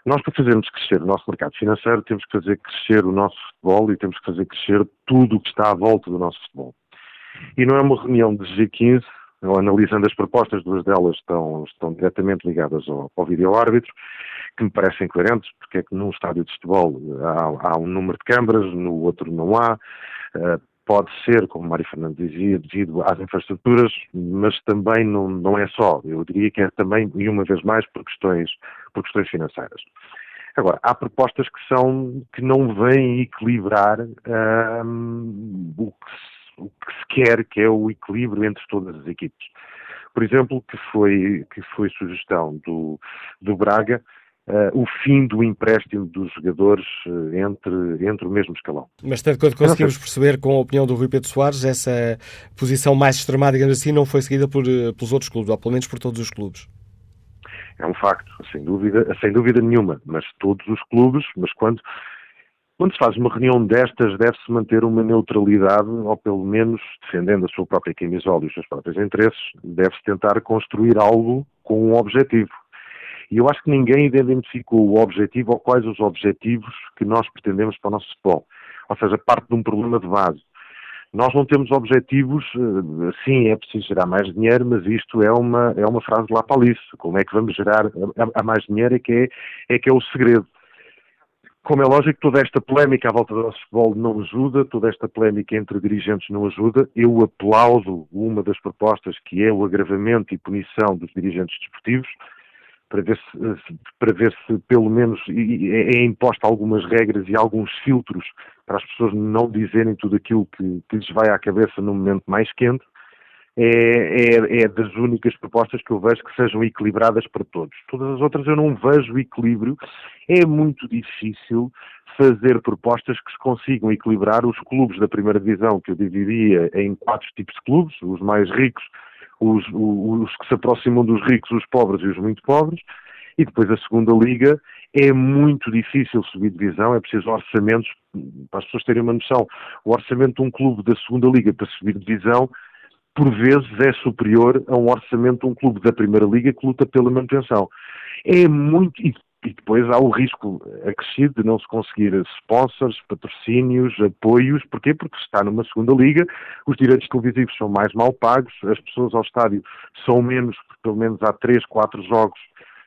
Nós, para fazermos crescer o nosso mercado financeiro, temos que fazer crescer o nosso futebol e temos que fazer crescer tudo o que está à volta do nosso futebol. E não é uma reunião de G15, analisando as propostas, duas delas estão, estão diretamente ligadas ao, ao vídeo-árbitro, que me parecem coerentes, porque é que num estádio de futebol há, há um número de câmaras, no outro não há. Uh, pode ser, como Mário Fernandes dizia, devido às infraestruturas, mas também não, não é só. Eu diria que é também, e uma vez mais, por questões, por questões financeiras. Agora, há propostas que são que não vêm equilibrar um, o, que, o que se quer, que é o equilíbrio entre todas as equipes. Por exemplo, que foi, que foi sugestão do, do Braga, Uh, o fim do empréstimo dos jogadores uh, entre, entre o mesmo escalão. Mas tanto quanto conseguimos perceber com a opinião do Rui Pedro Soares, essa posição mais extremada, digamos assim, não foi seguida por, uh, pelos outros clubes, ou pelo menos por todos os clubes. É um facto, sem dúvida, sem dúvida nenhuma, mas todos os clubes, mas quando, quando se faz uma reunião destas, deve-se manter uma neutralidade, ou pelo menos defendendo a sua própria camisola e os seus próprios interesses, deve-se tentar construir algo com um objetivo e eu acho que ninguém identificou o objetivo ou quais os objetivos que nós pretendemos para o nosso futebol. Ou seja, parte de um problema de base. Nós não temos objetivos, eh, sim, é preciso gerar mais dinheiro, mas isto é uma, é uma frase de lá para Alice. Como é que vamos gerar a, a mais dinheiro é que é, é que é o segredo. Como é lógico, toda esta polémica à volta do nosso futebol não ajuda, toda esta polémica entre dirigentes não ajuda. Eu aplaudo uma das propostas que é o agravamento e punição dos dirigentes desportivos para ver se, para ver se pelo menos é, é imposta algumas regras e alguns filtros para as pessoas não dizerem tudo aquilo que, que lhes vai à cabeça no momento mais quente, é, é, é, das únicas propostas que eu vejo que sejam equilibradas para todos. Todas as outras eu não vejo equilíbrio. É muito difícil fazer propostas que se consigam equilibrar os clubes da primeira divisão, que eu dividia em quatro tipos de clubes, os mais ricos, os, os que se aproximam dos ricos, os pobres e os muito pobres, e depois a segunda liga é muito difícil subir divisão, é preciso orçamentos, para as pessoas terem uma noção, o orçamento de um clube da segunda liga para subir divisão, por vezes é superior a um orçamento de um clube da primeira liga que luta pela manutenção. É muito, e e depois há o risco acrescido de não se conseguir sponsors, patrocínios, apoios. Porquê? Porque se está numa segunda liga, os direitos televisivos são mais mal pagos, as pessoas ao estádio são menos, pelo menos há três, quatro jogos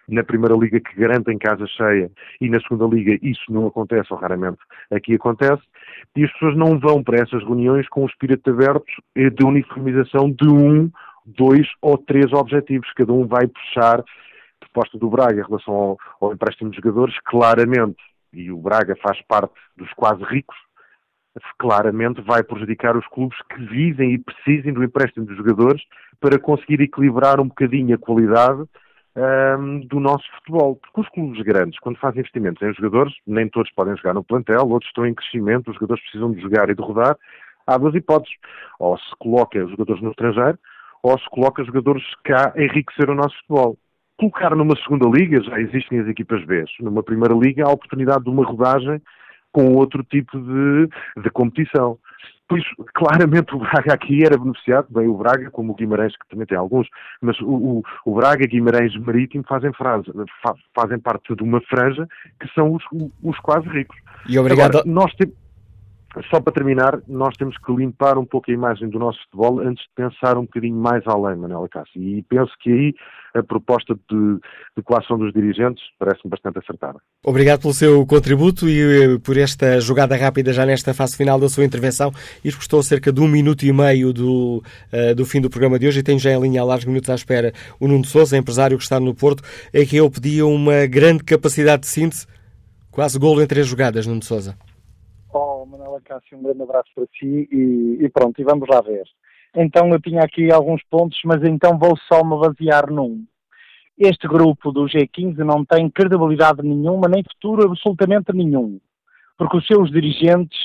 na primeira liga que garantem casa cheia e na segunda liga isso não acontece ou raramente aqui acontece e as pessoas não vão para essas reuniões com o espírito aberto de uniformização de um, dois ou três objetivos. Cada um vai puxar proposta do Braga em relação ao, ao empréstimo de jogadores, claramente, e o Braga faz parte dos quase ricos, claramente vai prejudicar os clubes que visem e precisem do empréstimo de jogadores para conseguir equilibrar um bocadinho a qualidade um, do nosso futebol. Porque os clubes grandes, quando fazem investimentos em jogadores, nem todos podem jogar no plantel, outros estão em crescimento, os jogadores precisam de jogar e de rodar. Há duas hipóteses. Ou se coloca jogadores no estrangeiro, ou se coloca jogadores cá a enriquecer o nosso futebol colocar numa segunda liga, já existem as equipas B. Numa primeira liga há a oportunidade de uma rodagem com outro tipo de, de competição. Por isso, claramente o Braga aqui era beneficiado, bem o Braga, como o Guimarães, que também tem alguns, mas o, o, o Braga, Guimarães, Marítimo fazem, frase, fazem parte de uma franja que são os, os quase ricos. E obrigado. Agora, nós temos só para terminar, nós temos que limpar um pouco a imagem do nosso futebol antes de pensar um bocadinho mais além, Manuel Cássio. E penso que aí a proposta de, de coação dos dirigentes parece-me bastante acertada. Obrigado pelo seu contributo e eh, por esta jogada rápida já nesta fase final da sua intervenção. Isto custou cerca de um minuto e meio do, uh, do fim do programa de hoje e tenho já em linha há largos minutos à espera o Nuno Souza, empresário que está no Porto, é que eu pedia uma grande capacidade de síntese, quase golo em três jogadas, Nuno Souza. Cássio, um grande abraço para si e, e, pronto, e vamos lá ver. Então eu tinha aqui alguns pontos, mas então vou só me basear num. Este grupo do G15 não tem credibilidade nenhuma, nem futuro absolutamente nenhum, porque os seus dirigentes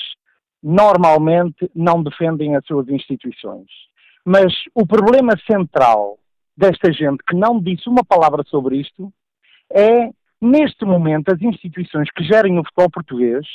normalmente não defendem as suas instituições. Mas o problema central desta gente que não disse uma palavra sobre isto é, neste momento, as instituições que gerem o futebol português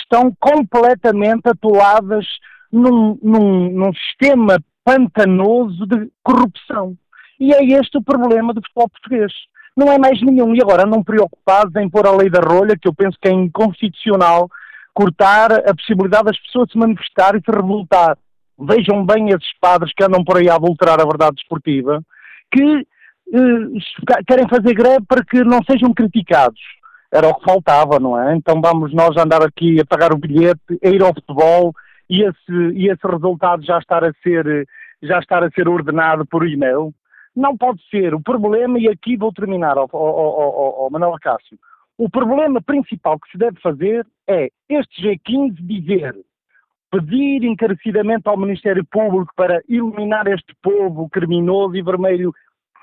estão completamente atoladas num, num, num sistema pantanoso de corrupção. E é este o problema do futebol português. Não é mais nenhum. E agora não preocupados em pôr a lei da rolha, que eu penso que é inconstitucional, cortar a possibilidade das pessoas se manifestar e se revoltar. Vejam bem esses padres que andam por aí a adulterar a verdade desportiva, que eh, querem fazer greve para que não sejam criticados. Era o que faltava, não é? Então vamos nós andar aqui a pagar o bilhete, a ir ao futebol e esse, e esse resultado já estar a ser já estar a ser ordenado por e-mail. Não pode ser. O problema, e aqui vou terminar, ao Manuel Cássio, o problema principal que se deve fazer é este G15 dizer, pedir encarecidamente ao Ministério Público para iluminar este povo criminoso e vermelho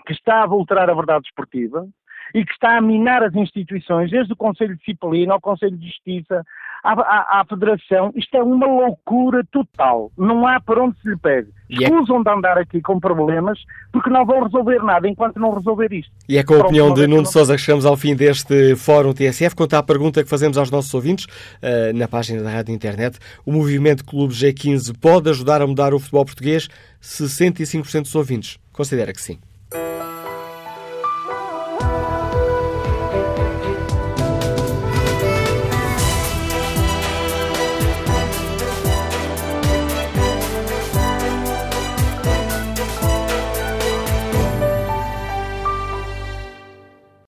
que está a adulterar a verdade esportiva e que está a minar as instituições, desde o Conselho de Disciplina ao Conselho de Justiça, à, à, à, Federação. Isto é uma loucura total. Não há para onde se lhe pegue. Escusam é... de andar aqui com problemas porque não vão resolver nada enquanto não resolver isto. E é com a opinião de Nuno. Sousa que chegamos ao fim deste Fórum TSF. Quanto à pergunta que fazemos aos nossos ouvintes uh, na página da Rádio Internet, o movimento Clube G15 pode ajudar a mudar o futebol português? 65% dos ouvintes considera que sim.